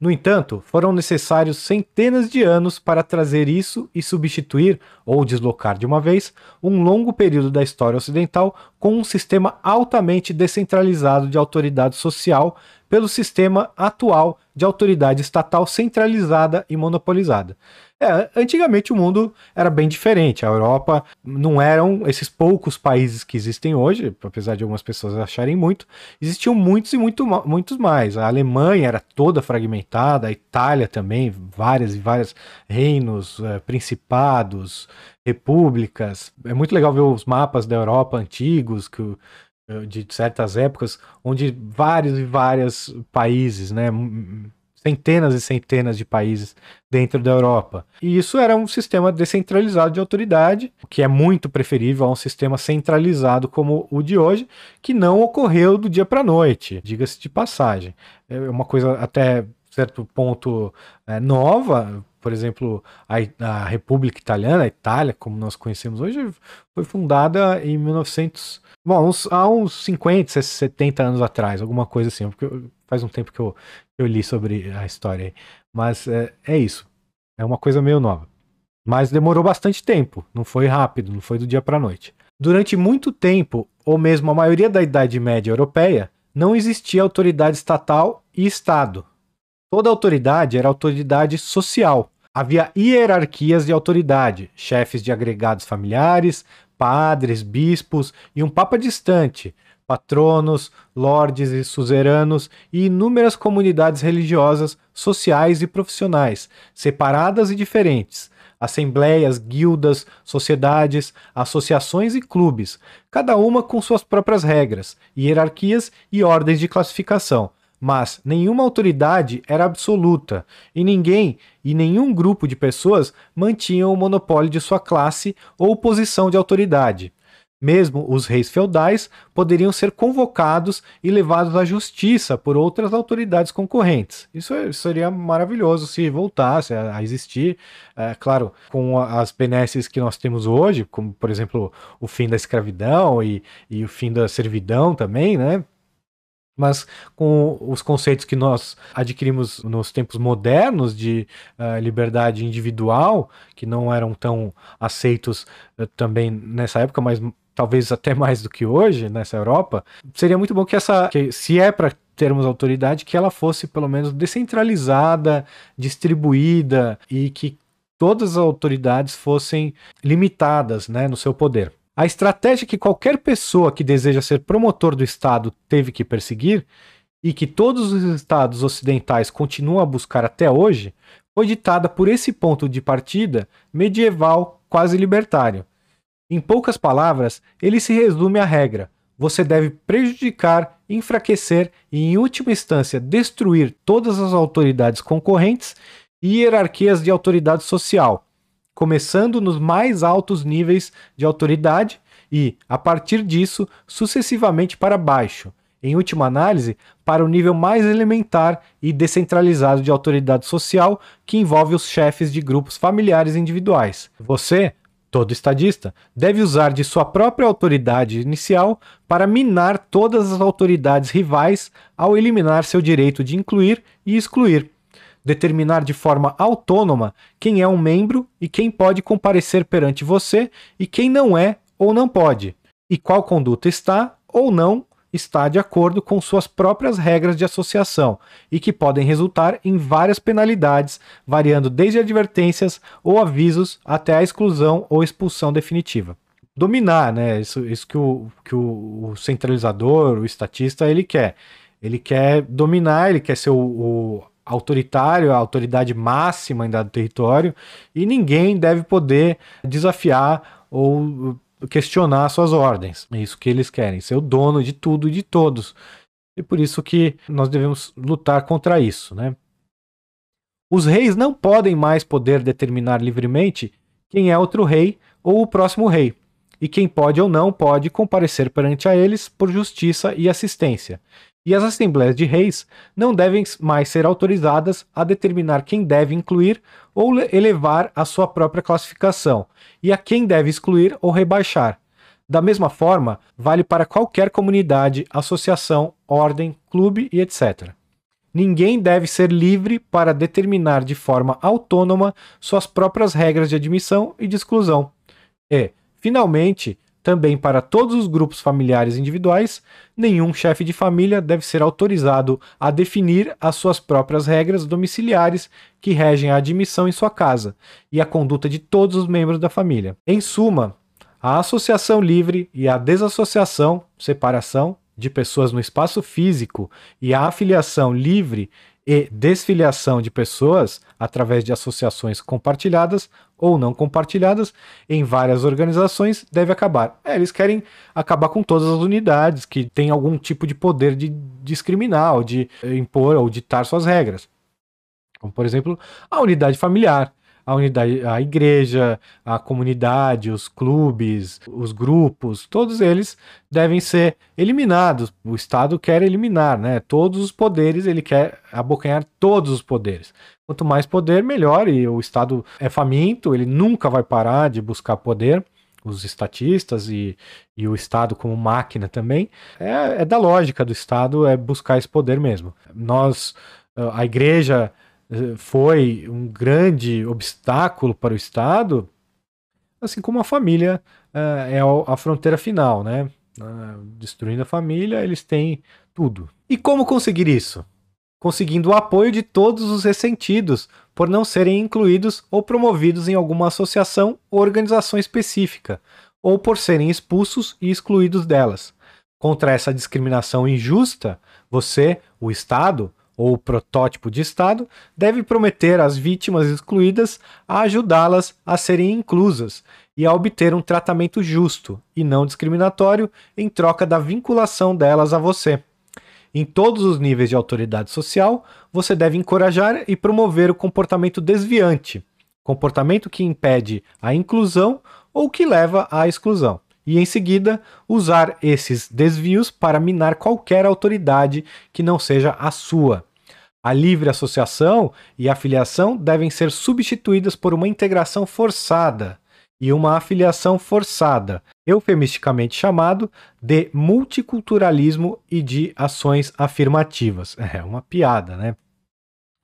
No entanto, foram necessários centenas de anos para trazer isso e substituir, ou deslocar de uma vez, um longo período da história ocidental com um sistema altamente descentralizado de autoridade social pelo sistema atual de autoridade estatal centralizada e monopolizada. É, antigamente o mundo era bem diferente. A Europa não eram esses poucos países que existem hoje, apesar de algumas pessoas acharem muito, existiam muitos e muito, muitos mais. A Alemanha era toda fragmentada, a Itália também, várias e vários reinos, é, principados, repúblicas. É muito legal ver os mapas da Europa antigos, que de certas épocas, onde vários e vários países, né, centenas e centenas de países dentro da Europa. E isso era um sistema descentralizado de autoridade, que é muito preferível a um sistema centralizado como o de hoje, que não ocorreu do dia para a noite, diga-se de passagem. É uma coisa até certo ponto é, nova, por exemplo, a, a, República Italiana, a Itália, como nós conhecemos hoje, foi fundada em 1900, bom, uns, há uns 50, 70 anos atrás, alguma coisa assim, porque faz um tempo que eu, eu li sobre a história. Mas é, é isso. É uma coisa meio nova. Mas demorou bastante tempo. Não foi rápido, não foi do dia para noite. Durante muito tempo, ou mesmo a maioria da Idade Média europeia, não existia autoridade estatal e Estado. Toda autoridade era autoridade social. Havia hierarquias de autoridade, chefes de agregados familiares, padres, bispos e um papa distante, patronos, lordes e suzeranos e inúmeras comunidades religiosas, sociais e profissionais, separadas e diferentes, assembleias, guildas, sociedades, associações e clubes, cada uma com suas próprias regras, hierarquias e ordens de classificação. Mas nenhuma autoridade era absoluta, e ninguém e nenhum grupo de pessoas mantinham o monopólio de sua classe ou posição de autoridade. Mesmo os reis feudais poderiam ser convocados e levados à justiça por outras autoridades concorrentes. Isso é, seria maravilhoso se voltasse a, existir. É, claro, com as benesses que nós temos hoje, como por exemplo o fim da escravidão e, e o fim da servidão também, né? Mas com os conceitos que nós adquirimos nos tempos modernos de uh, liberdade individual, que não eram tão aceitos uh, também nessa época, mas talvez até mais do que hoje nessa Europa, seria muito bom que essa, que, se é para termos autoridade, que ela fosse pelo menos descentralizada, distribuída e que todas as autoridades fossem limitadas né, no seu poder. A estratégia que qualquer pessoa que deseja ser promotor do Estado teve que perseguir, e que todos os estados ocidentais continuam a buscar até hoje, foi ditada por esse ponto de partida medieval quase libertário. Em poucas palavras, ele se resume à regra: você deve prejudicar, enfraquecer e, em última instância, destruir todas as autoridades concorrentes e hierarquias de autoridade social, começando nos mais altos níveis de autoridade e, a partir disso, sucessivamente para baixo, em última análise, para o nível mais elementar e descentralizado de autoridade social, que envolve os chefes de grupos familiares individuais. Você, todo estadista, deve usar de sua própria autoridade inicial para minar todas as autoridades rivais ao eliminar seu direito de incluir e excluir determinar de forma autônoma quem é um membro e quem pode comparecer perante você e quem não é ou não pode, e qual conduta está ou não está de acordo com suas próprias regras de associação e que podem resultar em várias penalidades, variando desde advertências ou avisos até a exclusão ou expulsão definitiva. Dominar, né? Isso, isso que, o, que o, centralizador, o estatista, ele quer. Ele quer dominar, ele quer ser o, o autoritário, a autoridade máxima em dado território, e ninguém deve poder desafiar ou questionar suas ordens. É isso que eles querem, ser o dono de tudo e de todos. E por isso que nós devemos lutar contra isso, né? Os reis não podem mais poder determinar livremente quem é outro rei ou o próximo rei, e quem pode ou não pode comparecer perante a eles por justiça e assistência e as assembleias de reis não devem mais ser autorizadas a determinar quem deve incluir ou elevar a sua própria classificação e a quem deve excluir ou rebaixar. Da mesma forma, vale para qualquer comunidade, associação, ordem, clube e etc. Ninguém deve ser livre para determinar de forma autônoma suas próprias regras de admissão e de exclusão. E, finalmente, também para todos os grupos familiares individuais, nenhum chefe de família deve ser autorizado a definir as suas próprias regras domiciliares que regem a admissão em sua casa e a conduta de todos os membros da família. Em suma, a associação livre e a desassociação, separação de pessoas no espaço físico e a afiliação livre e desfiliação de pessoas através de associações compartilhadas ou não compartilhadas em várias organizações deve acabar. É, eles querem acabar com todas as unidades que têm algum tipo de poder de discriminar, ou de impor ou ditar suas regras. Como, por exemplo, a unidade familiar a unidade, a igreja, a comunidade, os clubes, os grupos, todos eles devem ser eliminados. O Estado quer eliminar, né? Todos os poderes, ele quer abocanhar todos os poderes. Quanto mais poder, melhor. E o Estado é faminto, ele nunca vai parar de buscar poder os estatistas e, e o Estado como máquina também, é, é, da lógica do Estado é buscar esse poder mesmo. Nós, a igreja foi um grande obstáculo para o Estado, assim como a família uh, é a fronteira final, né? Destruindo a família, eles têm tudo. E como conseguir isso? Conseguindo o apoio de todos os ressentidos por não serem incluídos ou promovidos em alguma associação ou organização específica, ou por serem expulsos e excluídos delas. Contra essa discriminação injusta, você, o Estado, ou protótipo de Estado, deve prometer às vítimas excluídas a ajudá-las a serem inclusas e a obter um tratamento justo e não discriminatório em troca da vinculação delas a você. Em todos os níveis de autoridade social, você deve encorajar e promover o comportamento desviante, comportamento que impede a inclusão ou que leva à exclusão e, em seguida, usar esses desvios para minar qualquer autoridade que não seja a sua. A livre associação e a afiliação devem ser substituídas por uma integração forçada e uma afiliação forçada, eufemisticamente chamado de multiculturalismo e de ações afirmativas. É uma piada, né?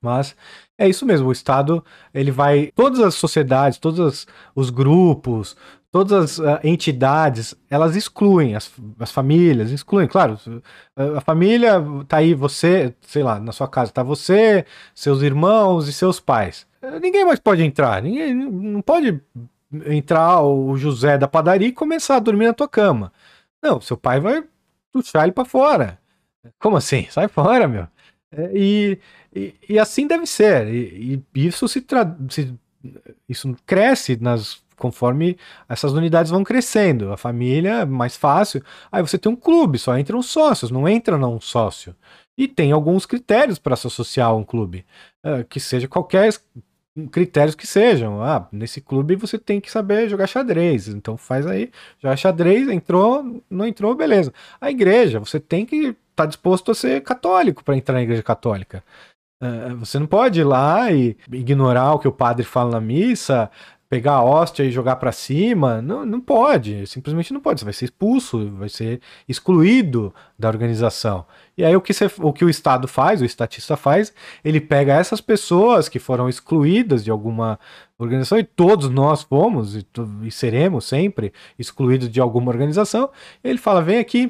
Mas é isso mesmo, o Estado ele vai. Todas as sociedades, todos os grupos, todas as uh, entidades, elas excluem as, as famílias, excluem, claro, a família tá aí você, sei lá, na sua casa tá você, seus irmãos e seus pais. Ninguém mais pode entrar, ninguém não pode entrar o José da padaria e começar a dormir na tua cama. Não, seu pai vai puxar ele para fora. Como assim? Sai fora, meu. É, e, e, e, assim deve ser. E, e isso se, se, isso cresce nas conforme essas unidades vão crescendo. A família é mais fácil. Aí você tem um clube, só entram sócios, não entra não sócio. E tem alguns critérios para se associar a um clube, uh, que seja qualquer critérios que sejam. Ah, nesse clube você tem que saber jogar xadrez. Então faz aí, joga xadrez, entrou, não entrou, beleza. A igreja, você tem que estar tá disposto a ser católico para entrar na igreja católica. Uh, você não pode ir lá e ignorar o que o padre fala na missa, pegar a hóstia e jogar para cima. Não, não pode, simplesmente não pode. Você vai ser expulso, vai ser excluído da organização. E aí o que, você, o que o Estado faz, o estatista faz, ele pega essas pessoas que foram excluídas de alguma organização, e todos nós fomos e, e seremos sempre excluídos de alguma organização, ele fala: vem aqui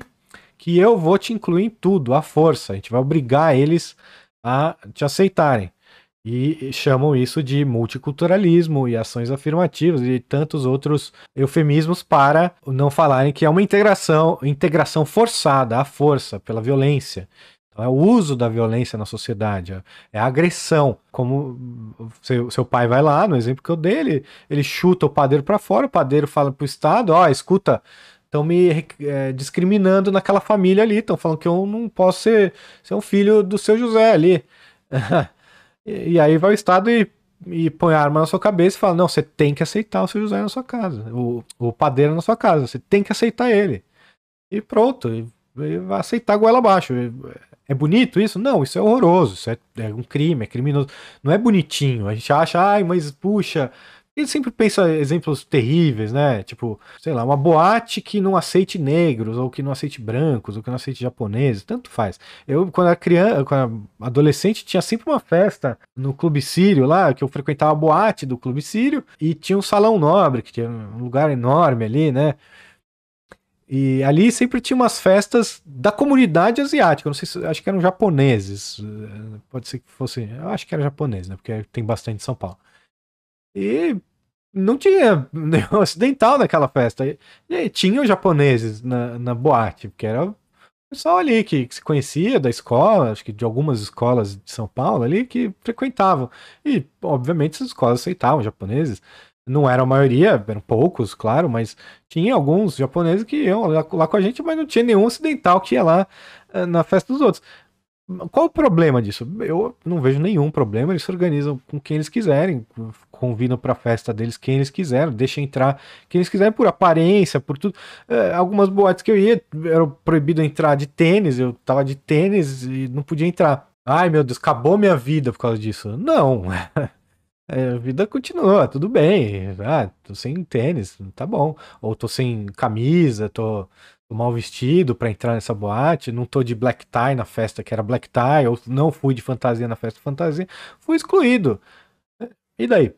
que eu vou te incluir em tudo, à força. A gente vai obrigar eles a te aceitarem. E chamam isso de multiculturalismo e ações afirmativas e tantos outros eufemismos para não falarem que é uma integração, integração forçada, à força, pela violência. Então, é o uso da violência na sociedade, é a agressão. Como seu, seu pai vai lá, no exemplo que eu dei, ele, ele chuta o padeiro para fora, o padeiro fala para o Estado: ó, oh, escuta, estão me é, discriminando naquela família ali, estão falando que eu não posso ser, ser um filho do seu José ali. E, aí vai o Estado e, e põe a arma na sua cabeça e fala: não, você tem que aceitar o seu José na sua casa, o, o padeiro na sua casa, você tem que aceitar ele. E pronto, e, e vai aceitar a goela abaixo. É bonito isso? Não, isso é horroroso, isso é, é, um crime, é criminoso. Não é bonitinho. A gente acha, ai, mas puxa, ele sempre pensa exemplos terríveis, né? Tipo, sei lá, uma boate que não aceite negros, ou que não aceite brancos, ou que não aceite japoneses, tanto faz. Eu, quando era criança, quando era adolescente, tinha sempre uma festa no Clube Sírio lá, que eu frequentava a boate do Clube Sírio, e tinha um salão nobre, que tinha um lugar enorme ali, né? E ali sempre tinha umas festas da comunidade asiática. Não sei se acho que eram japoneses. eh, Pode ser que fosse. Eu acho que era japonês, né? Porque tem bastante em São Paulo. E não tinha nenhum ocidental naquela festa. E, e tinham japoneses na, na boate, porque era o pessoal ali que, que se conhecia da escola, acho que de algumas escolas de São Paulo ali, que frequentavam. E, obviamente, essas escolas aceitavam japoneses. Não era a maioria, eram poucos, claro, mas tinha alguns japoneses que iam lá, lá com a gente, mas não tinha nenhum ocidental que ia lá eh, na festa dos outros. Qual o problema disso? Eu não vejo nenhum problema. Eles se organizam com quem eles quiserem, convidam para a festa deles quem eles quiserem, deixam entrar quem eles quiserem por aparência, por tudo. É, algumas boates que eu ia era proibido entrar de tênis. Eu tava de tênis e não podia entrar. Ai meu Deus, acabou minha vida por causa disso. Não. É, a vida continua, tudo bem. Ah, tô sem tênis, tá bom. Ou tô sem camisa, tô, mal vestido pra entrar nessa boate, não tô de black tie na festa que era black tie, ou não fui de fantasia na festa fantasia, fui excluído. E daí?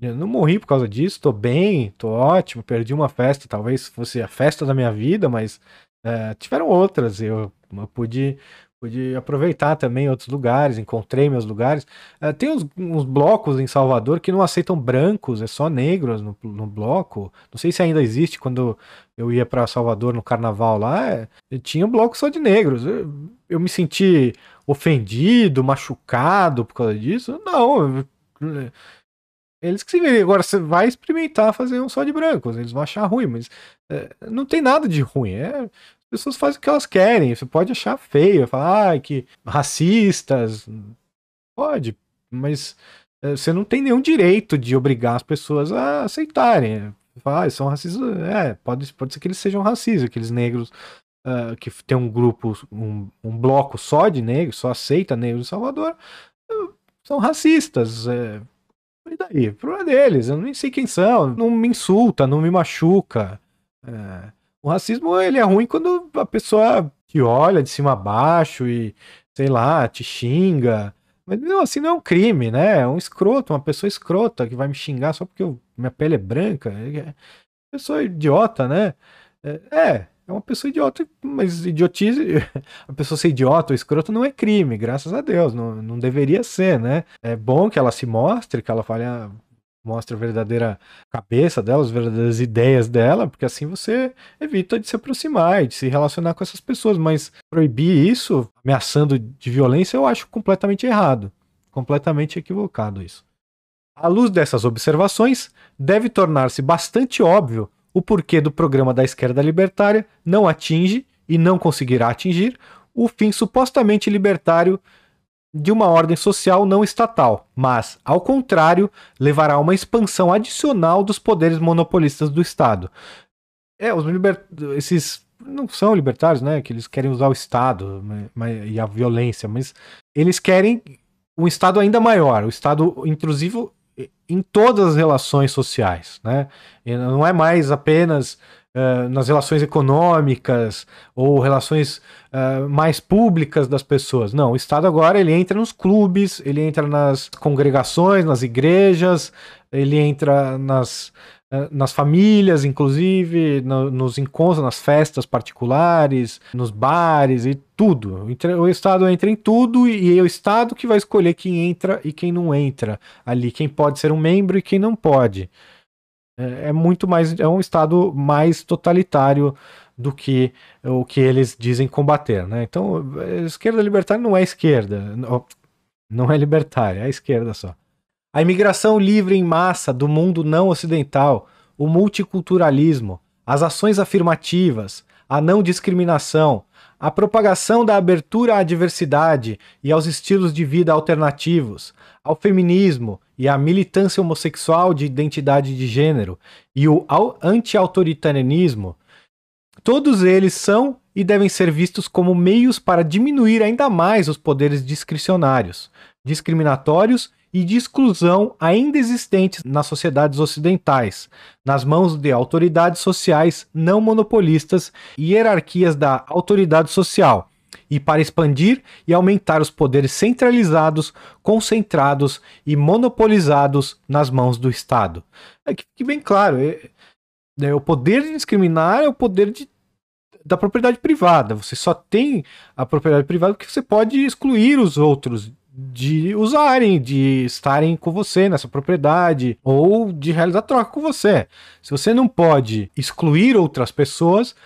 Eu não morri por causa disso, tô bem, tô ótimo, perdi uma festa, talvez fosse a festa da minha vida, mas é, tiveram outras, eu, eu pude Pude aproveitar também outros lugares, encontrei meus lugares. Uh, tem uns, uns, blocos em Salvador que não aceitam brancos, é só negros no, no bloco. Não sei se ainda existe quando eu ia para Salvador no carnaval lá. É, tinha um bloco só de negros. Eu, eu, me senti ofendido, machucado por causa disso. Não. Eles que se verem. Agora você vai experimentar fazer um só de brancos. Eles vão achar ruim, mas é, não tem nada de ruim. É, pessoas fazem o que elas querem. Você pode achar feio, falar ah, que racistas. Pode, mas eh, você não tem nenhum direito de obrigar as pessoas a aceitarem. Falar, ah, são racistas. É, pode, pode ser que eles sejam racistas, aqueles negros uh, que tem um grupo, um, um, bloco só de negros, só aceita negros em Salvador, uh, são racistas. É, e daí? O problema deles, eu nem sei quem são, não me insulta, não me machuca. É, o racismo ele é ruim quando a pessoa te olha de cima a baixo e, sei lá, te xinga. Mas não, assim não é um crime, né? É um escroto, uma pessoa escrota que vai me xingar só porque eu, minha pele é branca. É pessoa idiota, né? É, é, é uma pessoa idiota, mas idiotice. A pessoa ser idiota ou escroto não é crime, graças a Deus. Não, não deveria ser, né? É bom que ela se mostre, que ela fale, ah, mostra a verdadeira cabeça dela, as verdadeiras ideias dela, porque assim você evita de se aproximar e de se relacionar com essas pessoas. Mas proibir isso, ameaçando de violência, eu acho completamente errado. Completamente equivocado isso. À luz dessas observações, deve tornar-se bastante óbvio o porquê do programa da esquerda libertária não atinge e não conseguirá atingir o fim supostamente libertário de uma ordem social não estatal, mas, ao contrário, levará a uma expansão adicional dos poderes monopolistas do Estado. É, os liber... esses não são libertários, né? Que eles querem usar o Estado e a violência, mas eles querem um Estado ainda maior, o Estado intrusivo em todas as relações sociais, né? Não é mais apenas uh, nas relações econômicas ou relações uh, mais públicas das pessoas. Não, o Estado agora ele entra nos clubes, ele entra nas congregações, nas igrejas, ele entra nas, uh, nas famílias, inclusive, no, nos encontros, nas festas particulares, nos bares e tudo. O Estado entra em tudo e é o Estado que vai escolher quem entra e quem não entra ali, quem pode ser um membro e quem não pode. É, é muito mais. É um Estado mais totalitário do que o que eles dizem combater. Né? Então, a esquerda libertária não é esquerda. Não é libertária, é esquerda só. A imigração livre em massa do mundo não ocidental, o multiculturalismo, as ações afirmativas, a não discriminação, a propagação da abertura à diversidade e aos estilos de vida alternativos, ao feminismo e à militância homossexual de identidade de gênero e o anti-autoritarianismo, todos eles são e devem ser vistos como meios para diminuir ainda mais os poderes discricionários, discriminatórios e de exclusão ainda existentes nas sociedades ocidentais, nas mãos de autoridades sociais não monopolistas e hierarquias da autoridade social, e para expandir e aumentar os poderes centralizados, concentrados e monopolizados nas mãos do Estado. É que bem claro, é, é, o poder de discriminar é o poder de da propriedade privada. Você só tem a propriedade privada porque você pode excluir os outros de usarem, de estarem com você nessa propriedade ou de realizar troca com você. Se você não pode excluir outras pessoas,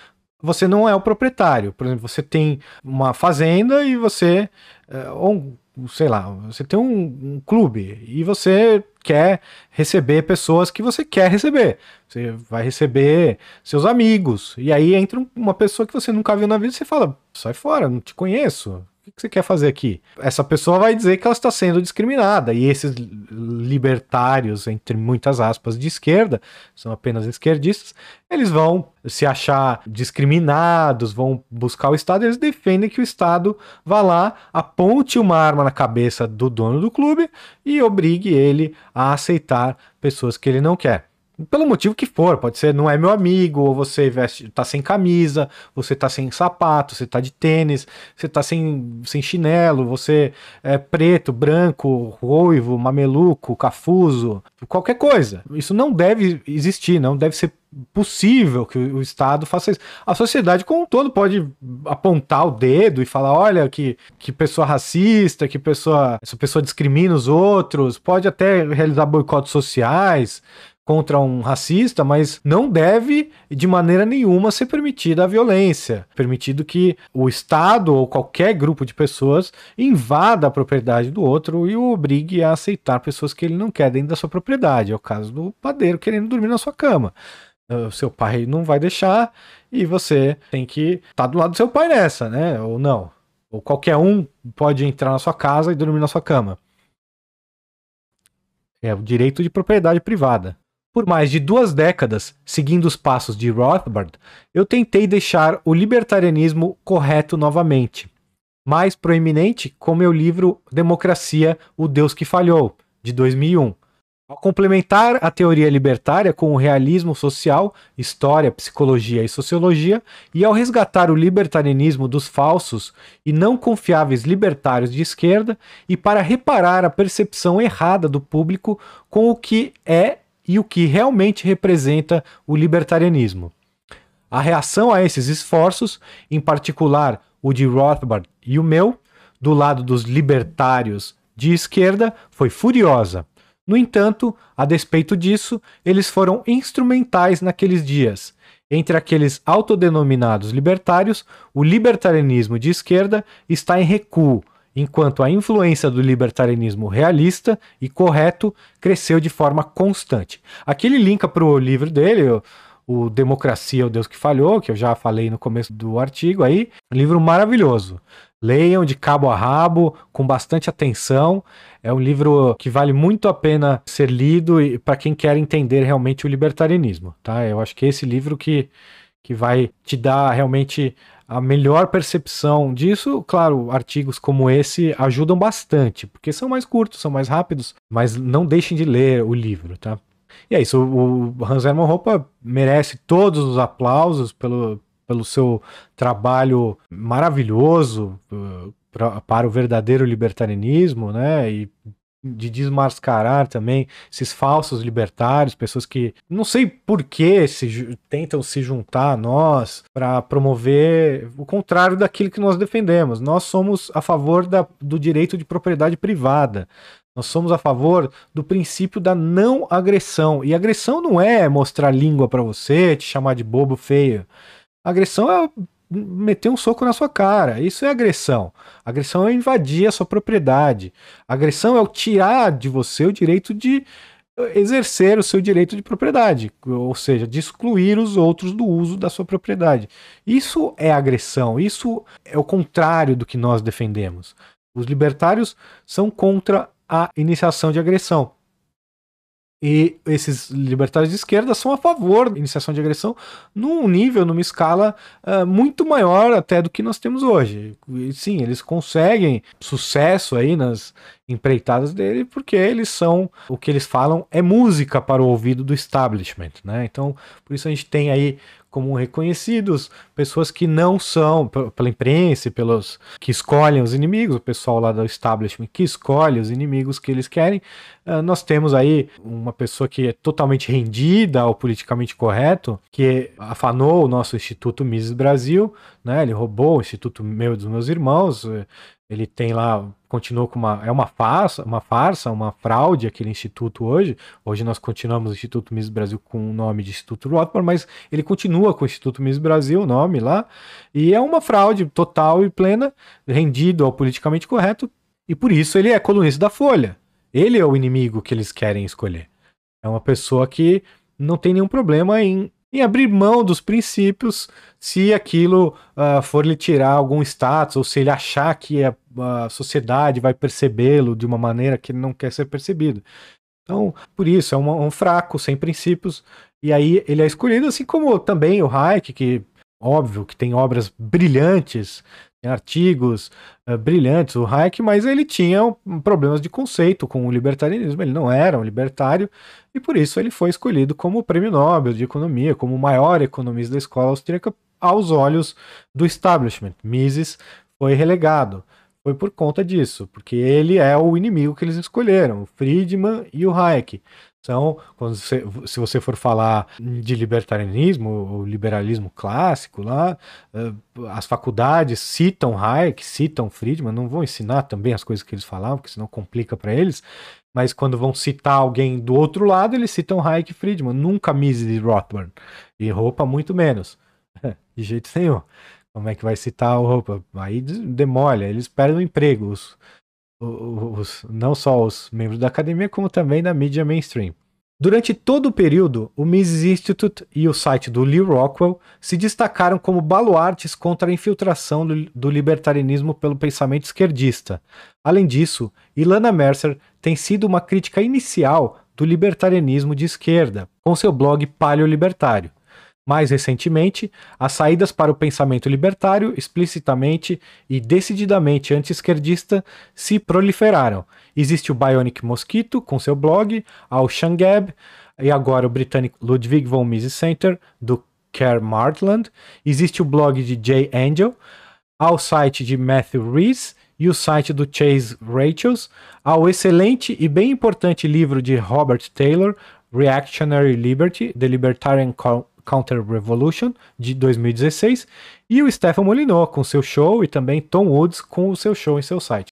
você não é o proprietário. Por exemplo, você tem uma fazenda e você, é, ou sei lá, você tem um, um, clube e você quer receber pessoas que você quer receber. Você vai receber seus amigos. E aí entra uma pessoa que você nunca viu na vida e você fala: sai fora, não te conheço. O que você quer fazer aqui? Essa pessoa vai dizer que ela está sendo discriminada. E esses libertários, entre muitas aspas, de esquerda, são apenas esquerdistas, eles vão se achar discriminados, vão buscar o Estado, eles defendem que o Estado vá lá, aponte uma arma na cabeça do dono do clube e obrigue ele a aceitar pessoas que ele não quer pelo motivo que for, pode ser não é meu amigo, ou você veste, tá sem camisa, você tá sem sapato, você tá de tênis, você tá sem, sem chinelo, você é preto, branco, ruivo, mameluco, cafuso, qualquer coisa. Isso não deve existir, não deve ser possível que o Estado faça isso. A sociedade como um todo pode apontar o dedo e falar, olha que, que pessoa racista, que pessoa essa pessoa discrimina os outros, pode até realizar boicotes sociais, contra um racista, mas não deve de maneira nenhuma ser permitida a violência, permitido que o Estado ou qualquer grupo de pessoas invada a propriedade do outro e o obrigue a aceitar pessoas que ele não quer dentro da sua propriedade. É o caso do padeiro querendo dormir na sua cama. O seu pai não vai deixar e você tem que estar tá do lado do seu pai nessa, né? Ou não. Ou qualquer um pode entrar na sua casa e dormir na sua cama. É o direito de propriedade privada. Por mais de duas décadas, seguindo os passos de Rothbard, eu tentei deixar o libertarianismo correto novamente. Mais proeminente com meu livro Democracia, o Deus que Falhou, de 2001. Ao complementar a teoria libertária com o realismo social, história, psicologia e sociologia, e ao resgatar o libertarianismo dos falsos e não confiáveis libertários de esquerda, e para reparar a percepção errada do público com o que é e o que realmente representa o libertarianismo. A reação a esses esforços, em particular o de Rothbard e o meu, do lado dos libertários de esquerda, foi furiosa. No entanto, a despeito disso, eles foram instrumentais naqueles dias. Entre aqueles autodenominados libertários, o libertarianismo de esquerda está em recuo, enquanto a influência do libertarianismo realista e correto cresceu de forma constante. Aqui ele linka para o livro dele, o, o Democracia, o Deus que Falhou, que eu já falei no começo do artigo aí, um livro maravilhoso. Leiam de cabo a rabo, com bastante atenção. É um livro que vale muito a pena ser lido para quem quer entender realmente o libertarianismo, tá? Eu acho que é esse livro que, que vai te dar realmente a melhor percepção disso, claro, artigos como esse ajudam bastante, porque são mais curtos, são mais rápidos, mas não deixem de ler o livro, tá? E é isso, o Hans Hermann Hoppe merece todos os aplausos pelo, pelo seu trabalho maravilhoso uh, pra, para o verdadeiro libertarianismo, né? E de desmascarar também esses falsos libertários, pessoas que não sei por que se, tentam se juntar a nós para promover o contrário daquilo que nós defendemos. Nós somos a favor da, do direito de propriedade privada. Nós somos a favor do princípio da não agressão. E agressão não é mostrar língua para você, te chamar de bobo feio. Agressão é meter um soco na sua cara. Isso é agressão. Agressão é invadir a sua propriedade. Agressão é o tirar de você o direito de exercer o seu direito de propriedade, ou seja, de excluir os outros do uso da sua propriedade. Isso é agressão, isso é o contrário do que nós defendemos. Os libertários são contra a iniciação de agressão. E esses libertários de esquerda são a favor da iniciação de agressão num nível, numa escala uh, muito maior até do que nós temos hoje. E, sim, eles conseguem sucesso aí nas empreitadas dele porque eles são, o que eles falam é música para o ouvido do establishment, né? Então, por isso a gente tem aí como reconhecidos, pessoas que não são, pela imprensa, pelos que escolhem os inimigos, o pessoal lá do establishment que escolhe os inimigos que eles querem. Uh, nós temos aí uma pessoa que é totalmente rendida ao politicamente correto, que afanou o nosso Instituto Mises Brasil, né? Ele roubou o Instituto meu dos meus irmãos, ele tem lá, continuou com uma, é uma farsa, uma farsa, uma fraude aquele instituto hoje. Hoje nós continuamos o Instituto Miss Brasil com o nome de Instituto Rothbard, mas ele continua com o Instituto Miss Brasil, o nome lá, e é uma fraude total e plena, rendido ao politicamente correto, e por isso ele é colunista da Folha. Ele é o inimigo que eles querem escolher. É uma pessoa que não tem nenhum problema em em abrir mão dos princípios se aquilo uh, for lhe tirar algum status ou se ele achar que a, a sociedade vai percebê-lo de uma maneira que ele não quer ser percebido. Então, por isso, é um, um, fraco, sem princípios, e aí ele é escolhido, assim como também o Hayek, que óbvio que tem obras brilhantes, artigos uh, brilhantes, o Hayek, mas ele tinha um, problemas de conceito com o libertarianismo, ele não era um libertário, e por isso ele foi escolhido como prêmio Nobel de Economia, como o maior economista da escola austríaca aos olhos do establishment. Mises foi relegado. Foi por conta disso, porque ele é o inimigo que eles escolheram, o Friedman e o Hayek. Quando você, se você for falar de libertarianismo, o liberalismo clássico lá, eh, as faculdades citam Hayek, citam Friedman, não vão ensinar também as coisas que eles falavam, porque senão complica para eles, mas quando vão citar alguém do outro lado, eles citam Hayek e Friedman, nunca Mises e Rothbard. E roupa muito menos. De jeito nenhum. Como é que vai citar o roupa? Aí demolha, eles perdem o emprego. Os, os, não só os membros da academia, como também da mídia mainstream. Durante todo o período, o Mises Institute e o site do Lee Rockwell se destacaram como baluartes contra a infiltração do, libertarianismo pelo pensamento esquerdista. Além disso, Ilana Mercer tem sido uma crítica inicial do libertarianismo de esquerda, com seu blog Paleo Libertário. Mais recentemente, as saídas para o pensamento libertário, explicitamente e decididamente anti-esquerdista, se proliferaram. Existe o Bionic Mosquito, com seu blog, ao Shangab, e agora o britânico Ludwig von Mises Center, do Kerr Martland. Existe o blog de Jay Angel, ao site de Matthew Rees e o site do Chase Rachels, ao excelente e bem importante livro de Robert Taylor, Reactionary Liberty, The Libertarian Counter Revolution, de 2016, e o Stefan Molyneux com seu show, e também Tom Woods com o seu show em seu site.